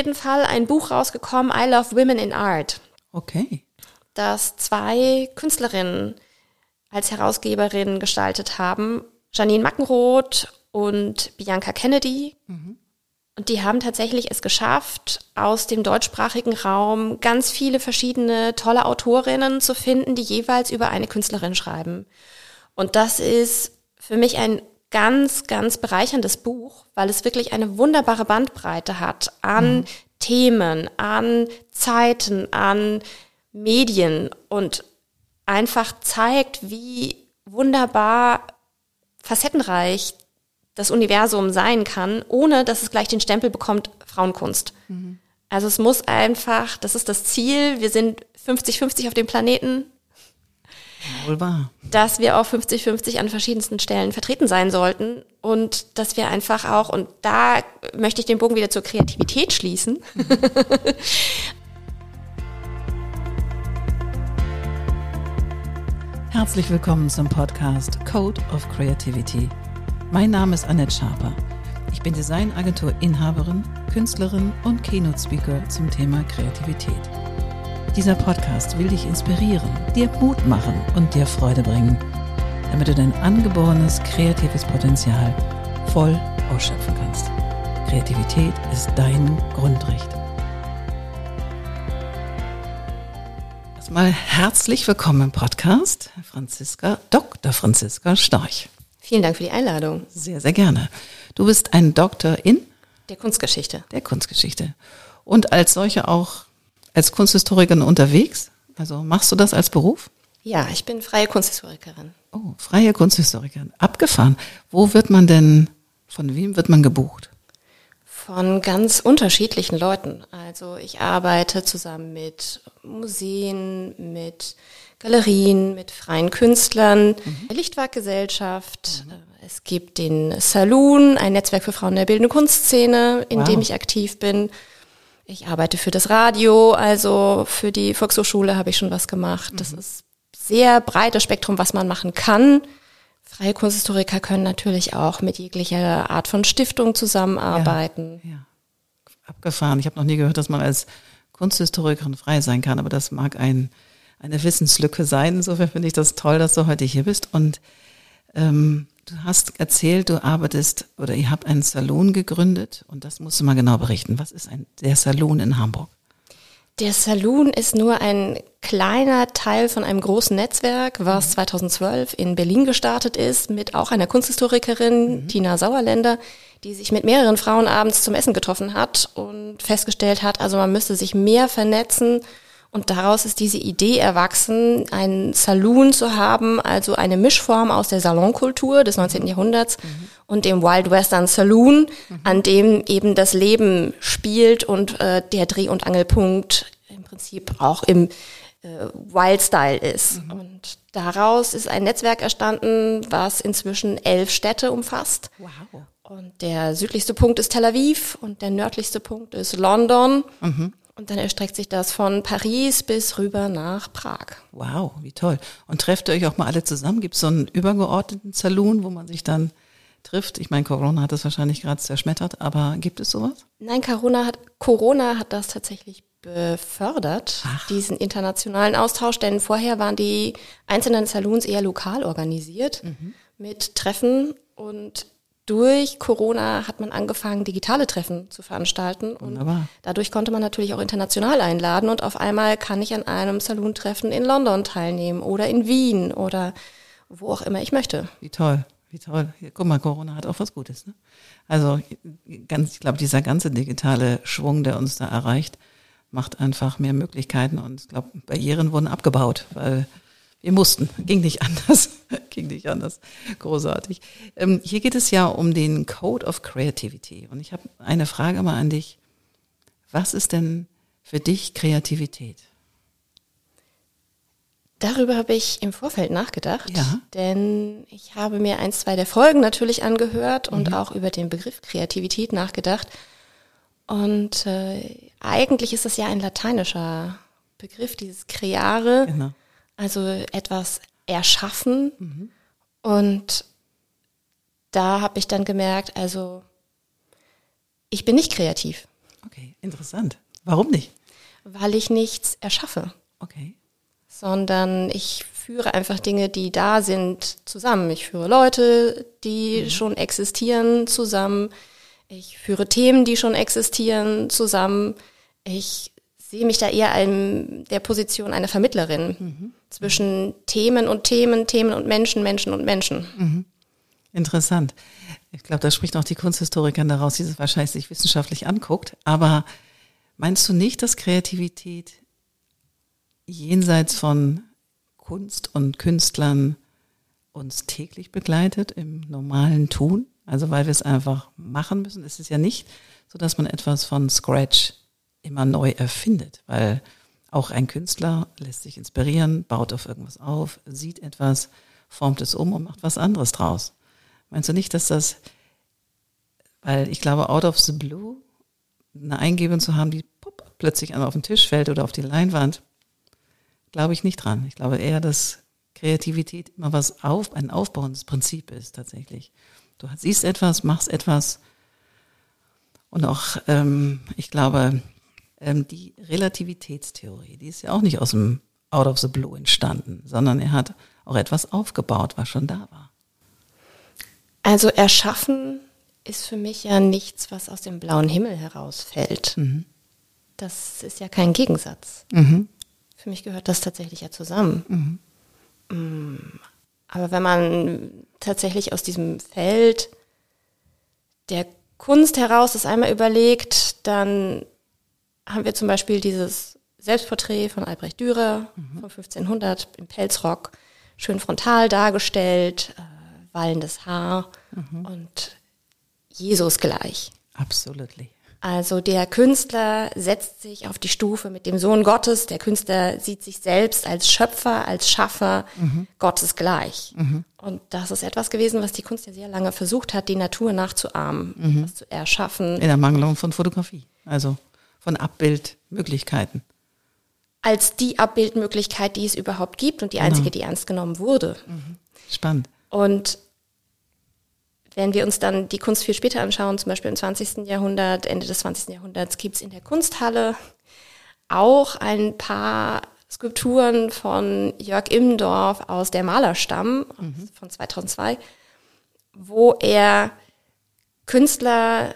jeden Fall ein Buch rausgekommen, I Love Women in Art, Okay. das zwei Künstlerinnen als Herausgeberinnen gestaltet haben. Janine Mackenroth und Bianca Kennedy. Und die haben tatsächlich es geschafft, aus dem deutschsprachigen Raum ganz viele verschiedene tolle Autorinnen zu finden, die jeweils über eine Künstlerin schreiben. Und das ist für mich ein ganz, ganz bereicherndes Buch, weil es wirklich eine wunderbare Bandbreite hat an Themen, an Zeiten, an Medien und einfach zeigt, wie wunderbar facettenreich das Universum sein kann, ohne dass es gleich den Stempel bekommt, Frauenkunst. Also es muss einfach, das ist das Ziel, wir sind 50-50 auf dem Planeten, Wohl wahr. dass wir auf 50-50 an verschiedensten Stellen vertreten sein sollten und dass wir einfach auch, und da möchte ich den Bogen wieder zur Kreativität schließen, Herzlich willkommen zum Podcast Code of Creativity. Mein Name ist Annette Schaper. Ich bin Designagentur-Inhaberin, Künstlerin und Keynote-Speaker zum Thema Kreativität. Dieser Podcast will dich inspirieren, dir Mut machen und dir Freude bringen, damit du dein angeborenes kreatives Potenzial voll ausschöpfen kannst. Kreativität ist dein Grundrecht. Erstmal herzlich willkommen im Podcast, Franziska, Dr. Franziska Storch. vielen Dank für die Einladung, Sehr, sehr gerne. Du bist ein Doktor in der Kunstgeschichte. der Kunstgeschichte und als solche auch als Kunsthistorikerin unterwegs. Also machst du das als Beruf? Ja, ich bin freie Kunsthistorikerin. Oh, freie Kunsthistorikerin. Abgefahren. Wo wird man denn, von wem wird man gebucht? Von ganz unterschiedlichen Leuten. Also ich arbeite zusammen mit Museen, mit Galerien, mit freien Künstlern, der Lichtwerkgesellschaft. Es gibt den Saloon, ein Netzwerk für Frauen der bildenden Kunstszene, in Wow. dem ich aktiv bin. Ich arbeite für das Radio, also für die Volkshochschule habe ich schon was gemacht. Das ist sehr breites Spektrum, was man machen kann. Freie Kunsthistoriker können natürlich auch mit jeglicher Art von Stiftung zusammenarbeiten. Ja. Abgefahren. Ich habe noch nie gehört, dass man als Kunsthistorikerin frei sein kann, aber das mag ein, eine Wissenslücke sein. Insofern finde ich das toll, dass du heute hier bist. Und ähm, du hast erzählt, du arbeitest oder ihr habt einen Salon gegründet und das musst du mal genau berichten. Was ist ein, der Salon in Hamburg? Der Saloon ist nur ein kleiner Teil von einem großen Netzwerk, was 2012 in Berlin gestartet ist, mit auch einer Kunsthistorikerin, Tina Sauerländer, die sich mit mehreren Frauen abends zum Essen getroffen hat und festgestellt hat, also man müsste sich mehr vernetzen. Und daraus ist diese Idee erwachsen, einen Saloon zu haben, also eine Mischform aus der Salonkultur des 19. Jahrhunderts und dem Wild Western Saloon, an dem eben das Leben spielt und äh, der Dreh- und Angelpunkt im Prinzip auch im äh, Wild Style ist. Und daraus ist ein Netzwerk erstanden, was inzwischen elf Städte umfasst. Wow. Und der südlichste Punkt ist Tel Aviv und der nördlichste Punkt ist London. Und dann erstreckt sich das von Paris bis rüber nach Prag. Wow, wie toll. Und trefft ihr euch auch mal alle zusammen? Gibt es so einen übergeordneten Saloon, wo man sich dann trifft? Ich meine, Corona hat das wahrscheinlich gerade zerschmettert, aber gibt es sowas? Nein, Corona hat, Corona hat das tatsächlich befördert, diesen internationalen Austausch, denn vorher waren die einzelnen Saloons eher lokal organisiert mit Treffen und durch Corona hat man angefangen, digitale Treffen zu veranstalten. Und Wunderbar. dadurch konnte man natürlich auch international einladen und auf einmal kann ich an einem Saloon-Treffen in London teilnehmen oder in Wien oder wo auch immer ich möchte. Wie toll, wie toll. Guck mal, Corona hat auch was Gutes. Ne? Also ganz, ich glaube, dieser ganze digitale Schwung, der uns da erreicht, macht einfach mehr Möglichkeiten und ich glaube, Barrieren wurden abgebaut, weil wir mussten. Ging nicht anders. Ging nicht anders. Großartig. Ähm, hier geht es ja um den Code of Creativity. Und ich habe eine Frage mal an dich. Was ist denn für dich Kreativität? Darüber habe ich im Vorfeld nachgedacht, Ja. denn ich habe mir ein, zwei der Folgen natürlich angehört und auch über den Begriff Kreativität nachgedacht. Und äh, eigentlich ist das ja ein lateinischer Begriff, dieses Creare, Genau. Also etwas erschaffen. Und da habe ich dann gemerkt, also ich bin nicht kreativ. Okay, interessant. Warum nicht? Weil ich nichts erschaffe. Okay. Sondern ich führe einfach Dinge, die da sind, zusammen. Ich führe Leute, die mhm. schon existieren, zusammen. Ich führe Themen, die schon existieren, zusammen. Ich sehe mich da eher in der Position einer Vermittlerin mhm. Zwischen Themen und Themen, Themen und Menschen, Menschen und Menschen. Mhm. Interessant. Ich glaube, da spricht auch die Kunsthistorikerin daraus, die es wahrscheinlich sich wissenschaftlich anguckt. Aber meinst du nicht, dass Kreativität jenseits von Kunst und Künstlern uns täglich begleitet im normalen Tun? Also weil wir es einfach machen müssen. Es ist ja nicht so, dass man etwas von Scratch immer neu erfindet, weil auch ein Künstler lässt sich inspirieren, baut auf irgendwas auf, sieht etwas, formt es um und macht was anderes draus. Meinst du nicht, dass das, weil ich glaube, out of the blue eine Eingebung zu haben, die pop, plötzlich einmal auf den Tisch fällt oder auf die Leinwand, glaube ich nicht dran. Ich glaube eher, dass Kreativität immer was auf, ein aufbauendes Prinzip ist tatsächlich. Du siehst etwas, machst etwas und auch, ähm, ich glaube, ähm, die Relativitätstheorie, die ist ja auch nicht aus dem Out of the Blue entstanden, sondern er hat auch etwas aufgebaut, was schon da war. Also erschaffen ist für mich ja nichts, was aus dem blauen Himmel herausfällt. Mhm. Das ist ja kein Gegensatz. Mhm. Für mich gehört das tatsächlich ja zusammen. Mhm. Aber wenn man tatsächlich aus diesem Feld der Kunst heraus das einmal überlegt, dann haben wir zum Beispiel dieses Selbstporträt von Albrecht Dürer mhm. von 1500 im Pelzrock, schön frontal dargestellt, äh, wallendes Haar mhm. und Jesus gleich. Absolutely. Also der Künstler setzt sich auf die Stufe mit dem Sohn Gottes. Der Künstler sieht sich selbst als Schöpfer, als Schaffer mhm. Gottes gleich. Mhm. Und das ist etwas gewesen, was die Kunst ja sehr lange versucht hat, die Natur nachzuahmen, mhm. was zu erschaffen. In der Mangelung von Fotografie, also von Abbildmöglichkeiten. Als die Abbildmöglichkeit, die es überhaupt gibt und die einzige, genau. die ernst genommen wurde. Mhm. Spannend. Und wenn wir uns dann die Kunst viel später anschauen, zum Beispiel im 20. Jahrhundert, Ende des 20. Jahrhunderts, gibt es in der Kunsthalle auch ein paar Skulpturen von Jörg Immendorf aus der Malerstamm mhm. von 2002, wo er Künstler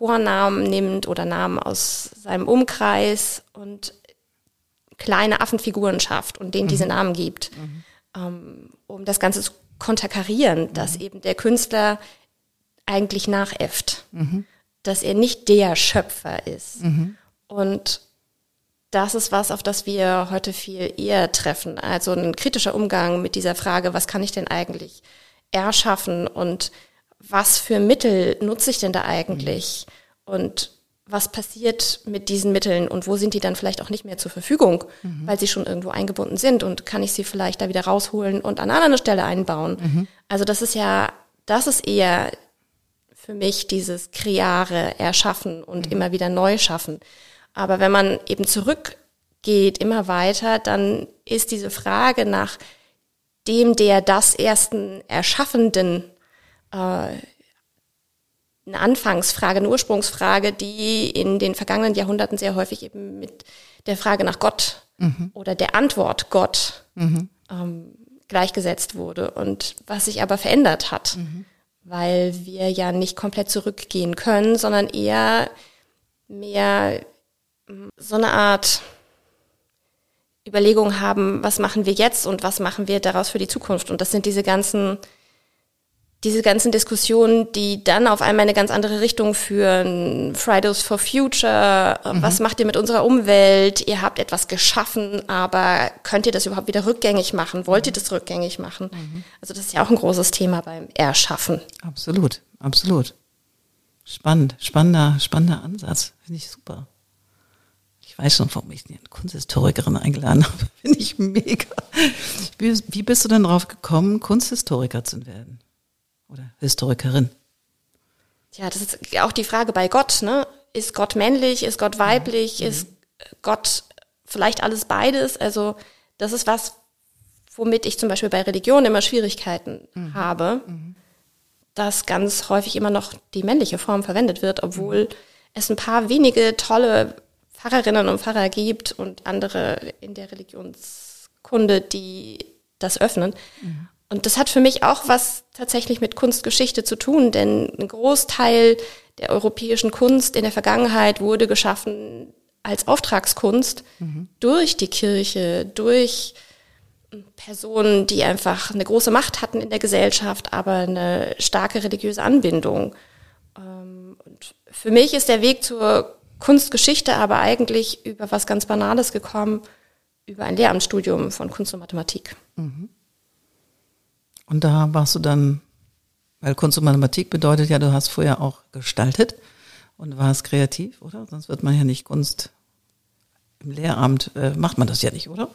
Vornamen nimmt oder Namen aus seinem Umkreis und kleine Affenfiguren schafft und denen mhm. diese Namen gibt, mhm. ähm, um das Ganze zu konterkarieren, mhm. dass eben der Künstler eigentlich nachäfft, mhm. dass er nicht der Schöpfer ist. Mhm. Und das ist was, auf das wir heute viel eher treffen. Also ein kritischer Umgang mit dieser Frage, was kann ich denn eigentlich erschaffen und was für Mittel nutze ich denn da eigentlich? Mhm. Und was passiert mit diesen Mitteln und wo sind die dann vielleicht auch nicht mehr zur Verfügung, mhm. weil sie schon irgendwo eingebunden sind und kann ich sie vielleicht da wieder rausholen und an einer anderen Stelle einbauen. Mhm. Also das ist ja, das ist eher für mich dieses Kreare, Erschaffen und mhm. immer wieder neu schaffen. Aber wenn man eben zurückgeht, immer weiter, dann ist diese Frage nach dem, der das ersten Erschaffenden äh, eine Anfangsfrage, eine Ursprungsfrage, die in den vergangenen Jahrhunderten sehr häufig eben mit der Frage nach Gott mhm. oder der Antwort Gott mhm. ähm, gleichgesetzt wurde und was sich aber verändert hat, mhm. weil wir ja nicht komplett zurückgehen können, sondern eher mehr so eine Art Überlegung haben, was machen wir jetzt und was machen wir daraus für die Zukunft. Und das sind diese ganzen diese ganzen Diskussionen, die dann auf einmal eine ganz andere Richtung führen. Fridays for Future, mhm. was macht ihr mit unserer Umwelt? Ihr habt etwas geschaffen, aber könnt ihr das überhaupt wieder rückgängig machen? Wollt ihr das rückgängig machen? Mhm. Also das ist ja auch ein großes Thema beim Erschaffen. Absolut, absolut. Spannend, spannender, spannender Ansatz. Finde ich super. Ich weiß schon, warum ich eine Kunsthistorikerin eingeladen habe. Finde ich mega. Wie, wie bist du denn drauf gekommen, Kunsthistoriker zu werden? Oder Historikerin? Ja, das ist auch die Frage bei Gott, ne? Ist Gott männlich, ist Gott weiblich, mhm. ist Gott vielleicht alles beides? Also das ist was, womit ich zum Beispiel bei Religion immer Schwierigkeiten mhm. habe, mhm. dass ganz häufig immer noch die männliche Form verwendet wird, obwohl mhm. es ein paar wenige tolle Pfarrerinnen und Pfarrer gibt und andere in der Religionskunde, die das öffnen. Mhm. Und das hat für mich auch was tatsächlich mit Kunstgeschichte zu tun, denn ein Großteil der europäischen Kunst in der Vergangenheit wurde geschaffen als Auftragskunst mhm. durch die Kirche, durch Personen, die einfach eine große Macht hatten in der Gesellschaft, aber eine starke religiöse Anbindung. Ähm, und für mich ist der Weg zur Kunstgeschichte aber eigentlich über was ganz Banales gekommen, über ein Lehramtsstudium von Kunst und Mathematik. Mhm. Und da warst du dann, weil Kunst und Mathematik bedeutet ja, du hast vorher auch gestaltet und warst kreativ, oder? Sonst wird man ja nicht Kunst im Lehramt, äh, macht man das ja nicht, oder?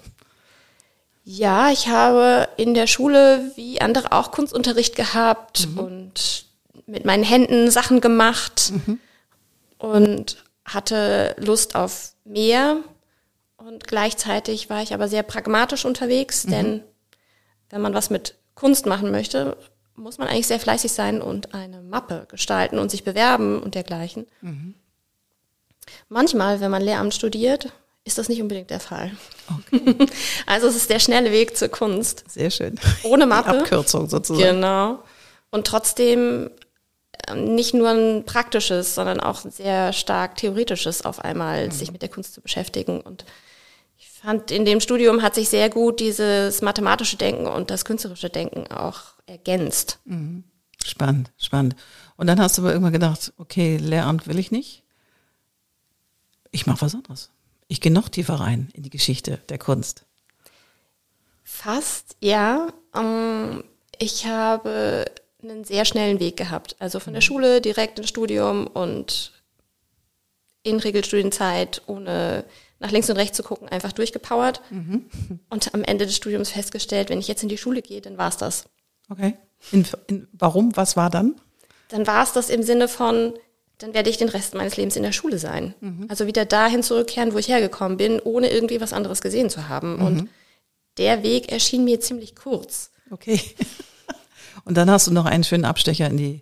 Ja, ich habe in der Schule wie andere auch Kunstunterricht gehabt mhm. und mit meinen Händen Sachen gemacht mhm. und hatte Lust auf mehr. Und gleichzeitig war ich aber sehr pragmatisch unterwegs, mhm. denn wenn man was mit Kunst machen möchte, muss man eigentlich sehr fleißig sein und eine Mappe gestalten und sich bewerben und dergleichen. Mhm. Manchmal, wenn man Lehramt studiert, ist das nicht unbedingt der Fall. Okay. Also es ist der schnelle Weg zur Kunst. Sehr schön. Ohne Mappe. Die Abkürzung sozusagen. Genau. Und trotzdem ähm, nicht nur ein praktisches, sondern auch ein sehr stark theoretisches auf einmal, mhm. sich mit der Kunst zu beschäftigen. Und fand, in dem Studium hat sich sehr gut dieses mathematische Denken und das künstlerische Denken auch ergänzt. Mhm. Spannend, spannend. Und dann hast du aber irgendwann gedacht, okay, Lehramt will ich nicht. Ich mache was anderes. Ich gehe noch tiefer rein in die Geschichte der Kunst. Fast, ja. Ähm, ich habe einen sehr schnellen Weg gehabt. Also von der mhm. Schule direkt ins Studium und in Regelstudienzeit, ohne nach links und rechts zu gucken, einfach durchgepowert. Mhm. Und am Ende des Studiums festgestellt, wenn ich jetzt in die Schule gehe, dann war es das. Okay. In, in, warum? Was war dann? Dann war es das im Sinne von, dann werde ich den Rest meines Lebens in der Schule sein. Mhm. Also wieder dahin zurückkehren, wo ich hergekommen bin, ohne irgendwie was anderes gesehen zu haben. Mhm. Und der Weg erschien mir ziemlich kurz. Okay. Und dann hast du noch einen schönen Abstecher in die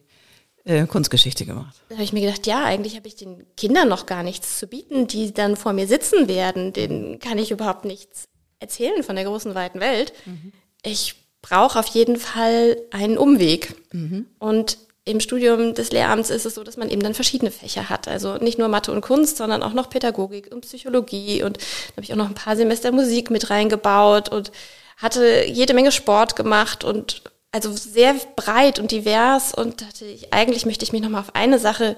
äh, Kunstgeschichte gemacht. Da habe ich mir gedacht, ja, eigentlich habe ich den Kindern noch gar nichts zu bieten, die dann vor mir sitzen werden. Denen kann ich überhaupt nichts erzählen von der großen, weiten Welt. Mhm. Ich brauche auf jeden Fall einen Umweg. Mhm. Und im Studium des Lehramts ist es so, dass man eben dann verschiedene Fächer hat. Also nicht nur Mathe und Kunst, sondern auch noch Pädagogik und Psychologie. Und da habe ich auch noch ein paar Semester Musik mit reingebaut und hatte jede Menge Sport gemacht und also sehr breit und divers und dachte ich, eigentlich möchte ich mich nochmal auf eine Sache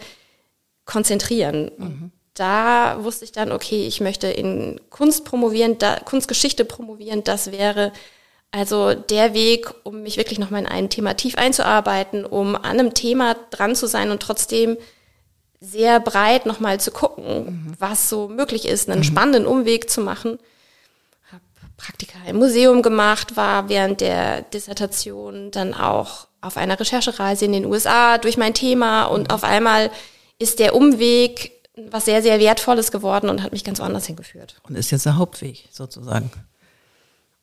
konzentrieren. Mhm. Da wusste ich dann, okay, ich möchte in Kunst promovieren, da, Kunstgeschichte promovieren, das wäre also der Weg, um mich wirklich nochmal in ein Thema tief einzuarbeiten, um an einem Thema dran zu sein und trotzdem sehr breit nochmal zu gucken, mhm. was so möglich ist, einen mhm. spannenden Umweg zu machen. Praktika im Museum gemacht, war während der Dissertation dann auch auf einer Recherchereise in den USA durch mein Thema und mhm. auf einmal ist der Umweg was sehr, sehr Wertvolles geworden und hat mich ganz woanders hingeführt. Und ist jetzt der Hauptweg sozusagen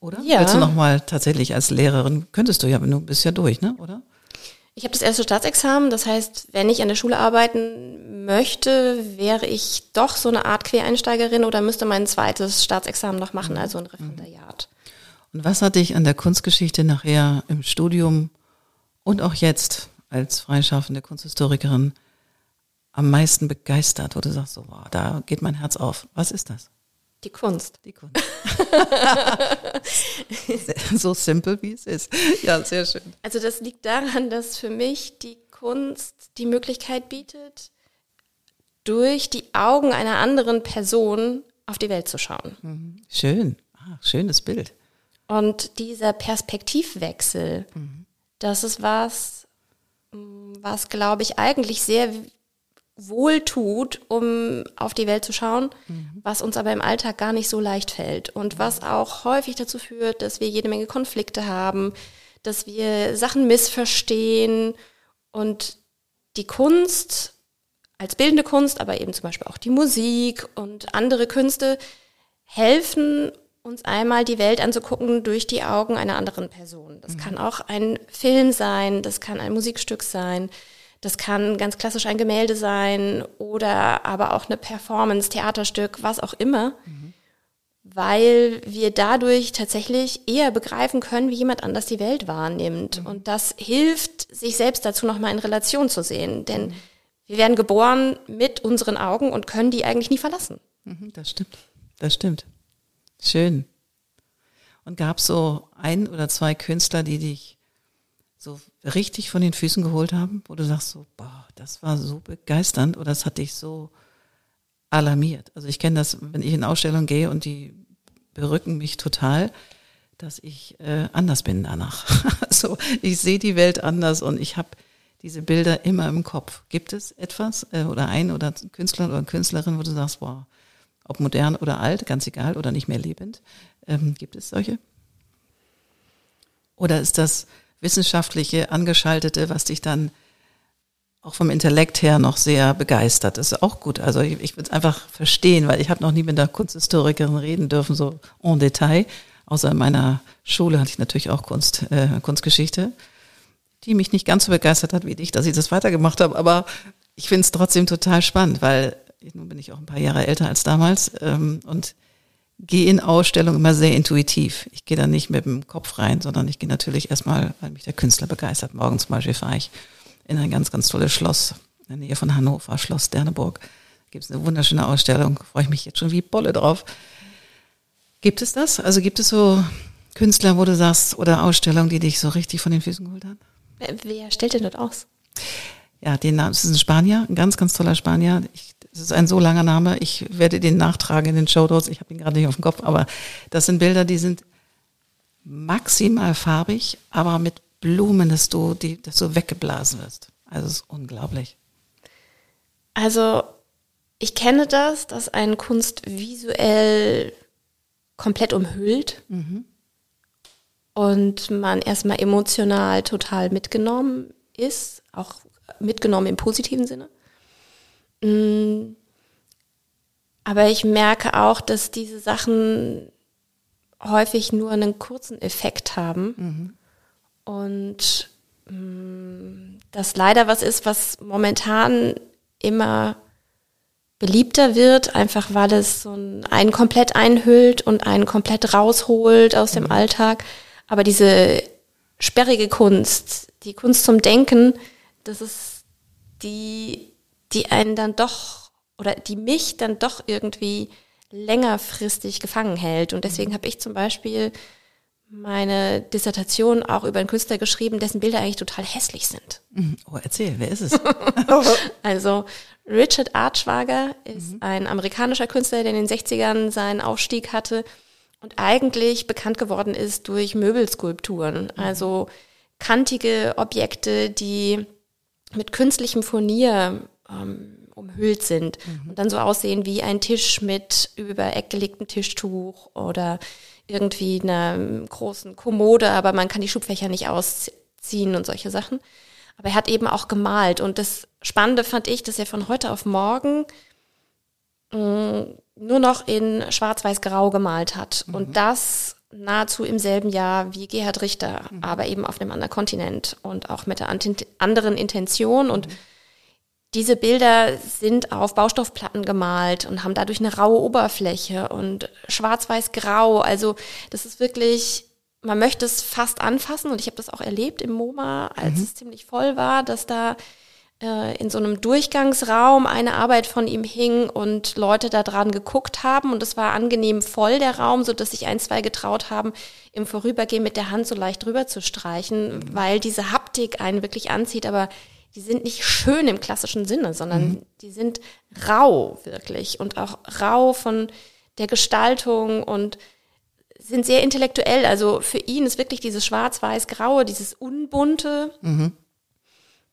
oder? Ja. Willst du nochmal tatsächlich als Lehrerin, könntest du ja, du bist ja durch, ne, oder? Ich habe das erste Staatsexamen, das heißt, wenn ich an der Schule arbeiten möchte, wäre ich doch so eine Art Quereinsteigerin oder müsste mein zweites Staatsexamen noch machen, also ein Referendariat. Und was hat dich an der Kunstgeschichte nachher im Studium und auch jetzt als freischaffende Kunsthistorikerin am meisten begeistert, wo du sagst, so, wow, da geht mein Herz auf. Was ist das? Die Kunst. Die Kunst. so simpel wie es ist. Ja, sehr schön. Also das liegt daran, dass für mich die Kunst die Möglichkeit bietet, durch die Augen einer anderen Person auf die Welt zu schauen. Mhm. Schön. Ah, schönes Bild. Und dieser Perspektivwechsel, mhm. das ist was, was glaube ich eigentlich sehr wohltut, um auf die Welt zu schauen, mhm. was uns aber im Alltag gar nicht so leicht fällt und was auch häufig dazu führt, dass wir jede Menge Konflikte haben, dass wir Sachen missverstehen und die Kunst als bildende Kunst, aber eben zum Beispiel auch die Musik und andere Künste helfen uns einmal die Welt anzugucken durch die Augen einer anderen Person. Das mhm. kann auch ein Film sein, das kann ein Musikstück sein, Das kann ganz klassisch ein Gemälde sein oder aber auch eine Performance, Theaterstück, was auch immer. Mhm. Weil wir dadurch tatsächlich eher begreifen können, wie jemand anders die Welt wahrnimmt. Mhm. Und das hilft, sich selbst dazu nochmal in Relation zu sehen. Denn mhm. wir werden geboren mit unseren Augen und können die eigentlich nie verlassen. Mhm, das stimmt. Das stimmt. Schön. Und gab es so ein oder zwei Künstler, die dich so richtig von den Füßen geholt haben, wo du sagst so, boah, das war so begeisternd oder das hat dich so alarmiert. Also ich kenne das, wenn ich in Ausstellungen gehe und die berücken mich total, dass ich äh, anders bin danach. also ich sehe die Welt anders und ich habe diese Bilder immer im Kopf. Gibt es etwas äh, oder ein oder Künstler oder Künstlerin, wo du sagst, boah, ob modern oder alt, ganz egal, oder nicht mehr lebend, ähm, gibt es solche? Oder ist das wissenschaftliche, angeschaltete, was dich dann auch vom Intellekt her noch sehr begeistert. Das ist auch gut. Also ich, ich würde es einfach verstehen, weil ich habe noch nie mit einer Kunsthistorikerin reden dürfen, so en Detail. Außer in meiner Schule hatte ich natürlich auch Kunst, äh, Kunstgeschichte, die mich nicht ganz so begeistert hat wie dich, dass ich das weitergemacht habe. Aber ich finde es trotzdem total spannend, weil nun bin ich auch ein paar Jahre älter als damals ähm, und gehe in Ausstellungen immer sehr intuitiv. Ich gehe da nicht mit dem Kopf rein, sondern ich gehe natürlich erstmal, weil mich der Künstler begeistert. Morgen zum Beispiel fahre ich in ein ganz, ganz tolles Schloss in der Nähe von Hannover, Schloss Sterneburg. Da gibt es eine wunderschöne Ausstellung. Freue ich mich jetzt schon wie Bolle drauf. Gibt es das? Also gibt es so Künstler, wo du sagst, oder Ausstellungen, die dich so richtig von den Füßen geholt haben? Wer stellt denn dort aus? Ja, den Namen, ist ein Spanier, ein ganz, ganz toller Spanier. Ich es ist ein so langer Name. Ich werde den nachtragen in den Shownotes. Ich habe ihn gerade nicht auf dem Kopf, aber das sind Bilder, die sind maximal farbig, aber mit Blumen, dass du, die, dass du weggeblasen wirst. Also es ist unglaublich. Also ich kenne das, dass eine Kunst visuell komplett umhüllt mhm. und man erstmal emotional total mitgenommen ist, auch mitgenommen im positiven Sinne. Mm. Aber ich merke auch, dass diese Sachen häufig nur einen kurzen Effekt haben. Mhm. Und mm, das leider was ist, was momentan immer beliebter wird, einfach weil es so ein, einen komplett einhüllt und einen komplett rausholt aus dem mhm. Alltag. Aber diese sperrige Kunst, die Kunst zum Denken, das ist die die einen dann doch oder die mich dann doch irgendwie längerfristig gefangen hält. Und deswegen mhm. habe ich zum Beispiel meine Dissertation auch über einen Künstler geschrieben, dessen Bilder eigentlich total hässlich sind. Mhm. Oh, erzähl, wer ist es? also Richard Archwager ist mhm. ein amerikanischer Künstler, der in den 60ern seinen Aufstieg hatte und eigentlich bekannt geworden ist durch Möbelskulpturen. Mhm. Also kantige Objekte, die mit künstlichem Furnier ähm, umhüllt sind mhm. und dann so aussehen wie ein Tisch mit über Eck gelegtem Tischtuch oder irgendwie einer großen Kommode, aber man kann die Schubfächer nicht ausziehen und solche Sachen. Aber er hat eben auch gemalt und das Spannende fand ich, dass er von heute auf morgen mh, mm, nur noch in Schwarz-Weiß-Grau gemalt hat mhm. und das nahezu im selben Jahr wie Gerhard Richter, mhm. aber eben auf einem anderen Kontinent und auch mit der anderen Intention und mhm diese Bilder sind auf Baustoffplatten gemalt und haben dadurch eine raue Oberfläche und schwarz-weiß-grau. Also das ist wirklich, man möchte es fast anfassen und ich habe das auch erlebt im MoMA, als mhm. es ziemlich voll war, dass da äh, in so einem Durchgangsraum eine Arbeit von ihm hing und Leute da dran geguckt haben und es war angenehm voll der Raum, so dass sich ein, zwei getraut haben, im Vorübergehen mit der Hand so leicht drüber zu streichen, mhm. weil diese Haptik einen wirklich anzieht, aber die sind nicht schön im klassischen Sinne, sondern mhm. die sind rau wirklich und auch rau von der Gestaltung und sind sehr intellektuell. Also für ihn ist wirklich dieses schwarz-weiß-graue, dieses unbunte mhm.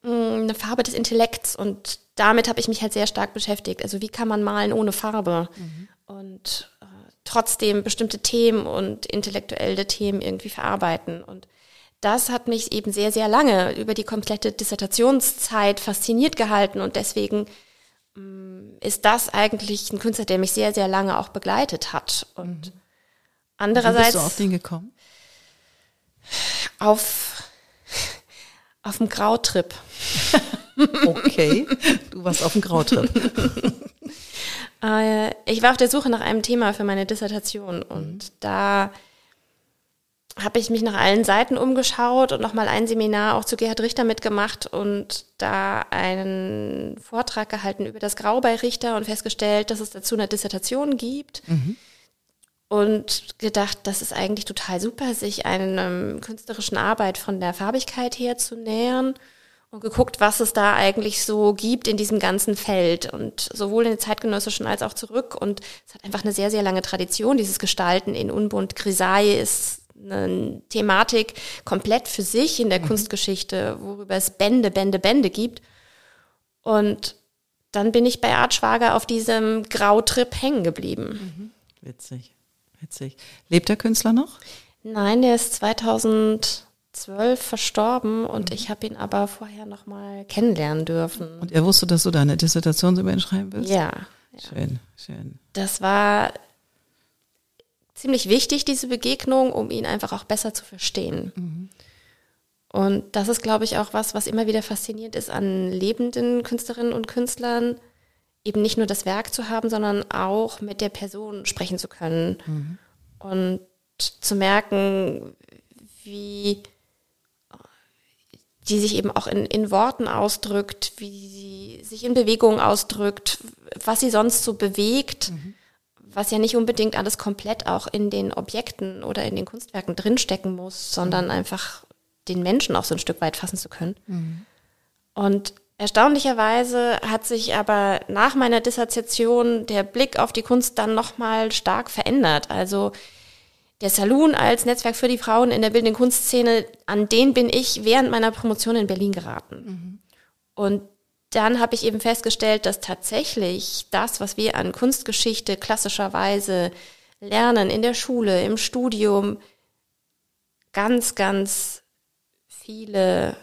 Mm, eine Farbe des Intellekts und damit habe ich mich halt sehr stark beschäftigt. Also wie kann man malen ohne Farbe mhm. und äh, trotzdem bestimmte Themen und intellektuelle Themen irgendwie verarbeiten und das hat mich eben sehr, sehr lange über die komplette Dissertationszeit fasziniert gehalten und deswegen mm, ist das eigentlich ein Künstler, der mich sehr, sehr lange auch begleitet hat. Und mhm. andererseits. Wie bist du auf den gekommen? Auf, auf dem Grautrip. okay, du warst auf dem Grautrip. äh, ich war auf der Suche nach einem Thema für meine Dissertation und mhm. da habe ich mich nach allen Seiten umgeschaut und nochmal ein Seminar auch zu Gerhard Richter mitgemacht und da einen Vortrag gehalten über das Grau bei Richter und festgestellt, dass es dazu eine Dissertation gibt. Mhm. Und gedacht, das ist eigentlich total super, sich einer künstlerischen Arbeit von der Farbigkeit her zu nähern und geguckt, was es da eigentlich so gibt in diesem ganzen Feld und sowohl in den zeitgenössischen als auch zurück. Und es hat einfach eine sehr, sehr lange Tradition. Dieses Gestalten in Unbunt Grisaille ist eine Thematik komplett für sich in der mhm. Kunstgeschichte, worüber es Bände, Bände, Bände gibt. Und dann bin ich bei Art Schwager auf diesem Grautrip hängen geblieben. Mhm. Witzig, witzig. Lebt der Künstler noch? Nein, der ist 2012 verstorben und mhm. ich habe ihn aber vorher noch mal kennenlernen dürfen. Und er wusste, dass du deine Dissertation über ihn schreiben willst? Ja. ja. Schön, schön. Das war ziemlich wichtig, diese Begegnung, um ihn einfach auch besser zu verstehen. Mhm. Und das ist, glaube ich, auch was, was immer wieder faszinierend ist an lebenden Künstlerinnen und Künstlern, eben nicht nur das Werk zu haben, sondern auch mit der Person sprechen zu können mhm. und zu merken, wie die sich eben auch in, in Worten ausdrückt, wie sie sich in Bewegungen ausdrückt, was sie sonst so bewegt. Mhm was ja nicht unbedingt alles komplett auch in den Objekten oder in den Kunstwerken drinstecken muss, sondern mhm. einfach den Menschen auch so ein Stück weit fassen zu können. Mhm. Und erstaunlicherweise hat sich aber nach meiner Dissertation der Blick auf die Kunst dann nochmal stark verändert. Also der Saloon als Netzwerk für die Frauen in der bildenden Kunstszene, an den bin ich während meiner Promotion in Berlin geraten. Mhm. Und dann habe ich eben festgestellt, dass tatsächlich das, was wir an Kunstgeschichte klassischerweise lernen in der Schule, im Studium, ganz, ganz viele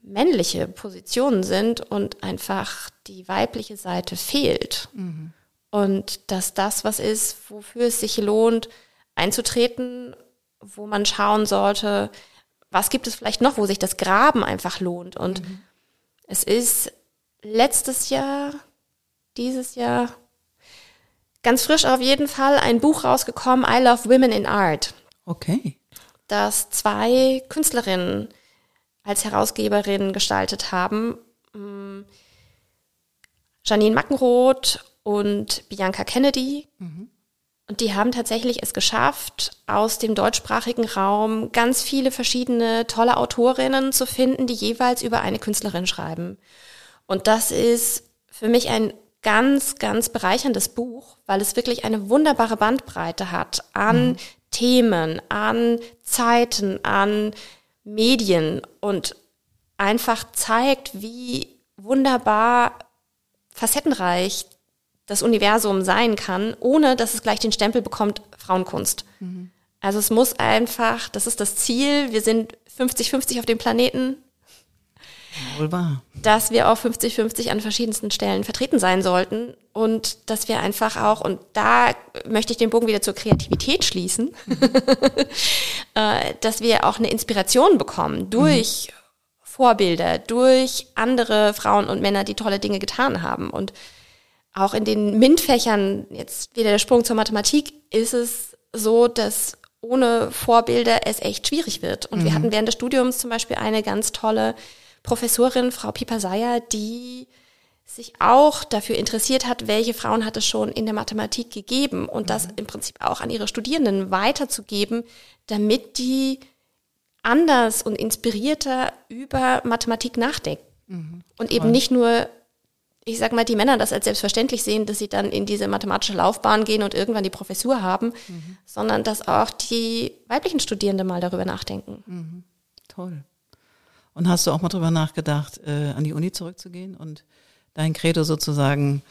männliche Positionen sind und einfach die weibliche Seite fehlt. Mhm. Und dass das was ist, wofür es sich lohnt, einzutreten, wo man schauen sollte, was gibt es vielleicht noch, wo sich das Graben einfach lohnt. Und mhm. Es ist letztes Jahr, dieses Jahr, ganz frisch auf jeden Fall ein Buch rausgekommen, I Love Women in Art. Okay. Das zwei Künstlerinnen als Herausgeberinnen gestaltet haben. Mm, Janine Mackenroth und Bianca Kennedy. Mhm. Und die haben tatsächlich es geschafft, aus dem deutschsprachigen Raum ganz viele verschiedene tolle Autorinnen zu finden, die jeweils über eine Künstlerin schreiben. Und das ist für mich ein ganz, ganz bereicherndes Buch, weil es wirklich eine wunderbare Bandbreite hat an mhm. Themen, an Zeiten, an Medien und einfach zeigt, wie wunderbar facettenreich das Universum sein kann, ohne dass es gleich den Stempel bekommt, Frauenkunst. Mhm. Also es muss einfach, das ist das Ziel, wir sind 50-50 auf dem Planeten. Wohl wahr. Dass wir auch 50-50 an verschiedensten Stellen vertreten sein sollten und dass wir einfach auch, und da möchte ich den Bogen wieder zur Kreativität schließen, mhm. dass wir auch eine Inspiration bekommen durch mhm. Vorbilder, durch andere Frauen und Männer, die tolle Dinge getan haben. Und auch in den MINT-Fächern, jetzt wieder der Sprung zur Mathematik, ist es so, dass ohne Vorbilder es echt schwierig wird. Und mhm. wir hatten während des Studiums zum Beispiel eine ganz tolle Professorin, Frau Pieper-Seyer, die sich auch dafür interessiert hat, welche Frauen hat es schon in der Mathematik gegeben und mhm. das im Prinzip auch an ihre Studierenden weiterzugeben, damit die anders und inspirierter über Mathematik nachdenken. Mhm. Und eben nicht nur ich sag mal, die Männer das als selbstverständlich sehen, dass sie dann in diese mathematische Laufbahn gehen und irgendwann die Professur haben, mhm. sondern dass auch die weiblichen Studierenden mal darüber nachdenken. Mhm. Toll. Und hast du auch mal darüber nachgedacht, äh, an die Uni zurückzugehen und dein Credo sozusagen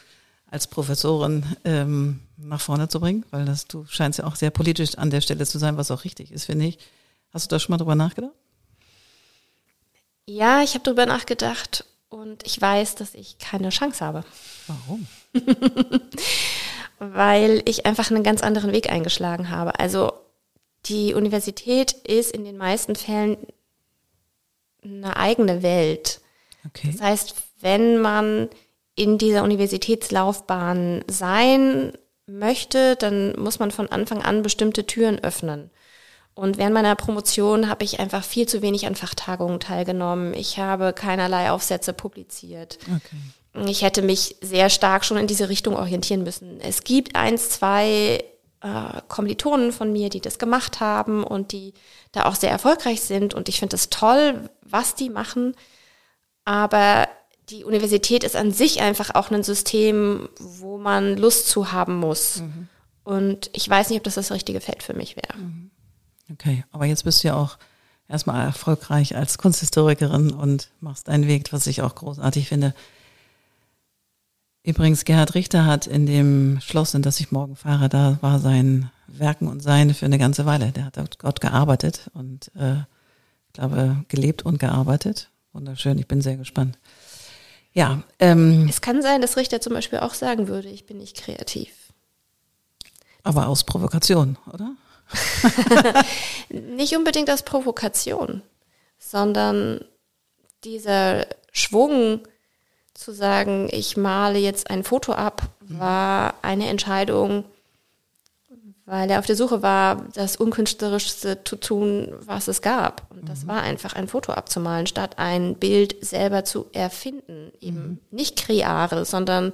als Professorin ähm, nach vorne zu bringen? Weil das, du scheinst ja auch sehr politisch an der Stelle zu sein, was auch richtig ist, finde ich. Hast du da schon mal drüber nachgedacht? Ja, ich habe darüber nachgedacht und ich weiß, dass ich keine Chance habe. Warum? Weil ich einfach einen ganz anderen Weg eingeschlagen habe. Also die Universität ist in den meisten Fällen eine eigene Welt. Okay. Das heißt, wenn man in dieser Universitätslaufbahn sein möchte, dann muss man von Anfang an bestimmte Türen öffnen. Und während meiner Promotion habe ich einfach viel zu wenig an Fachtagungen teilgenommen. Ich habe keinerlei Aufsätze publiziert. Okay. Ich hätte mich sehr stark schon in diese Richtung orientieren müssen. Es gibt eins, zwei äh, Kommilitonen von mir, die das gemacht haben und die da auch sehr erfolgreich sind. Und ich finde es toll, was die machen. Aber die Universität ist an sich einfach auch ein System, wo man Lust zu haben muss. Mhm. Und ich weiß nicht, ob das das richtige Feld für mich wäre. Mhm. Okay, aber jetzt bist du ja auch erstmal erfolgreich als Kunsthistorikerin und machst einen Weg, was ich auch großartig finde. Übrigens, Gerhard Richter hat in dem Schloss, in das ich morgen fahre, da war sein Werken und Sein für eine ganze Weile. Der hat dort gearbeitet und äh, ich glaube, gelebt und gearbeitet. Wunderschön, ich bin sehr gespannt. Ja. Ähm, es kann sein, dass Richter zum Beispiel auch sagen würde, ich bin nicht kreativ. Aber aus Provokation, oder? nicht unbedingt aus Provokation, sondern dieser Schwung zu sagen, ich male jetzt ein Foto ab, war eine Entscheidung, weil er auf der Suche war, das unkünstlerischste zu tun, was es gab. Und das mhm. war einfach ein Foto abzumalen, statt ein Bild selber zu erfinden. Eben mhm. nicht kreare, sondern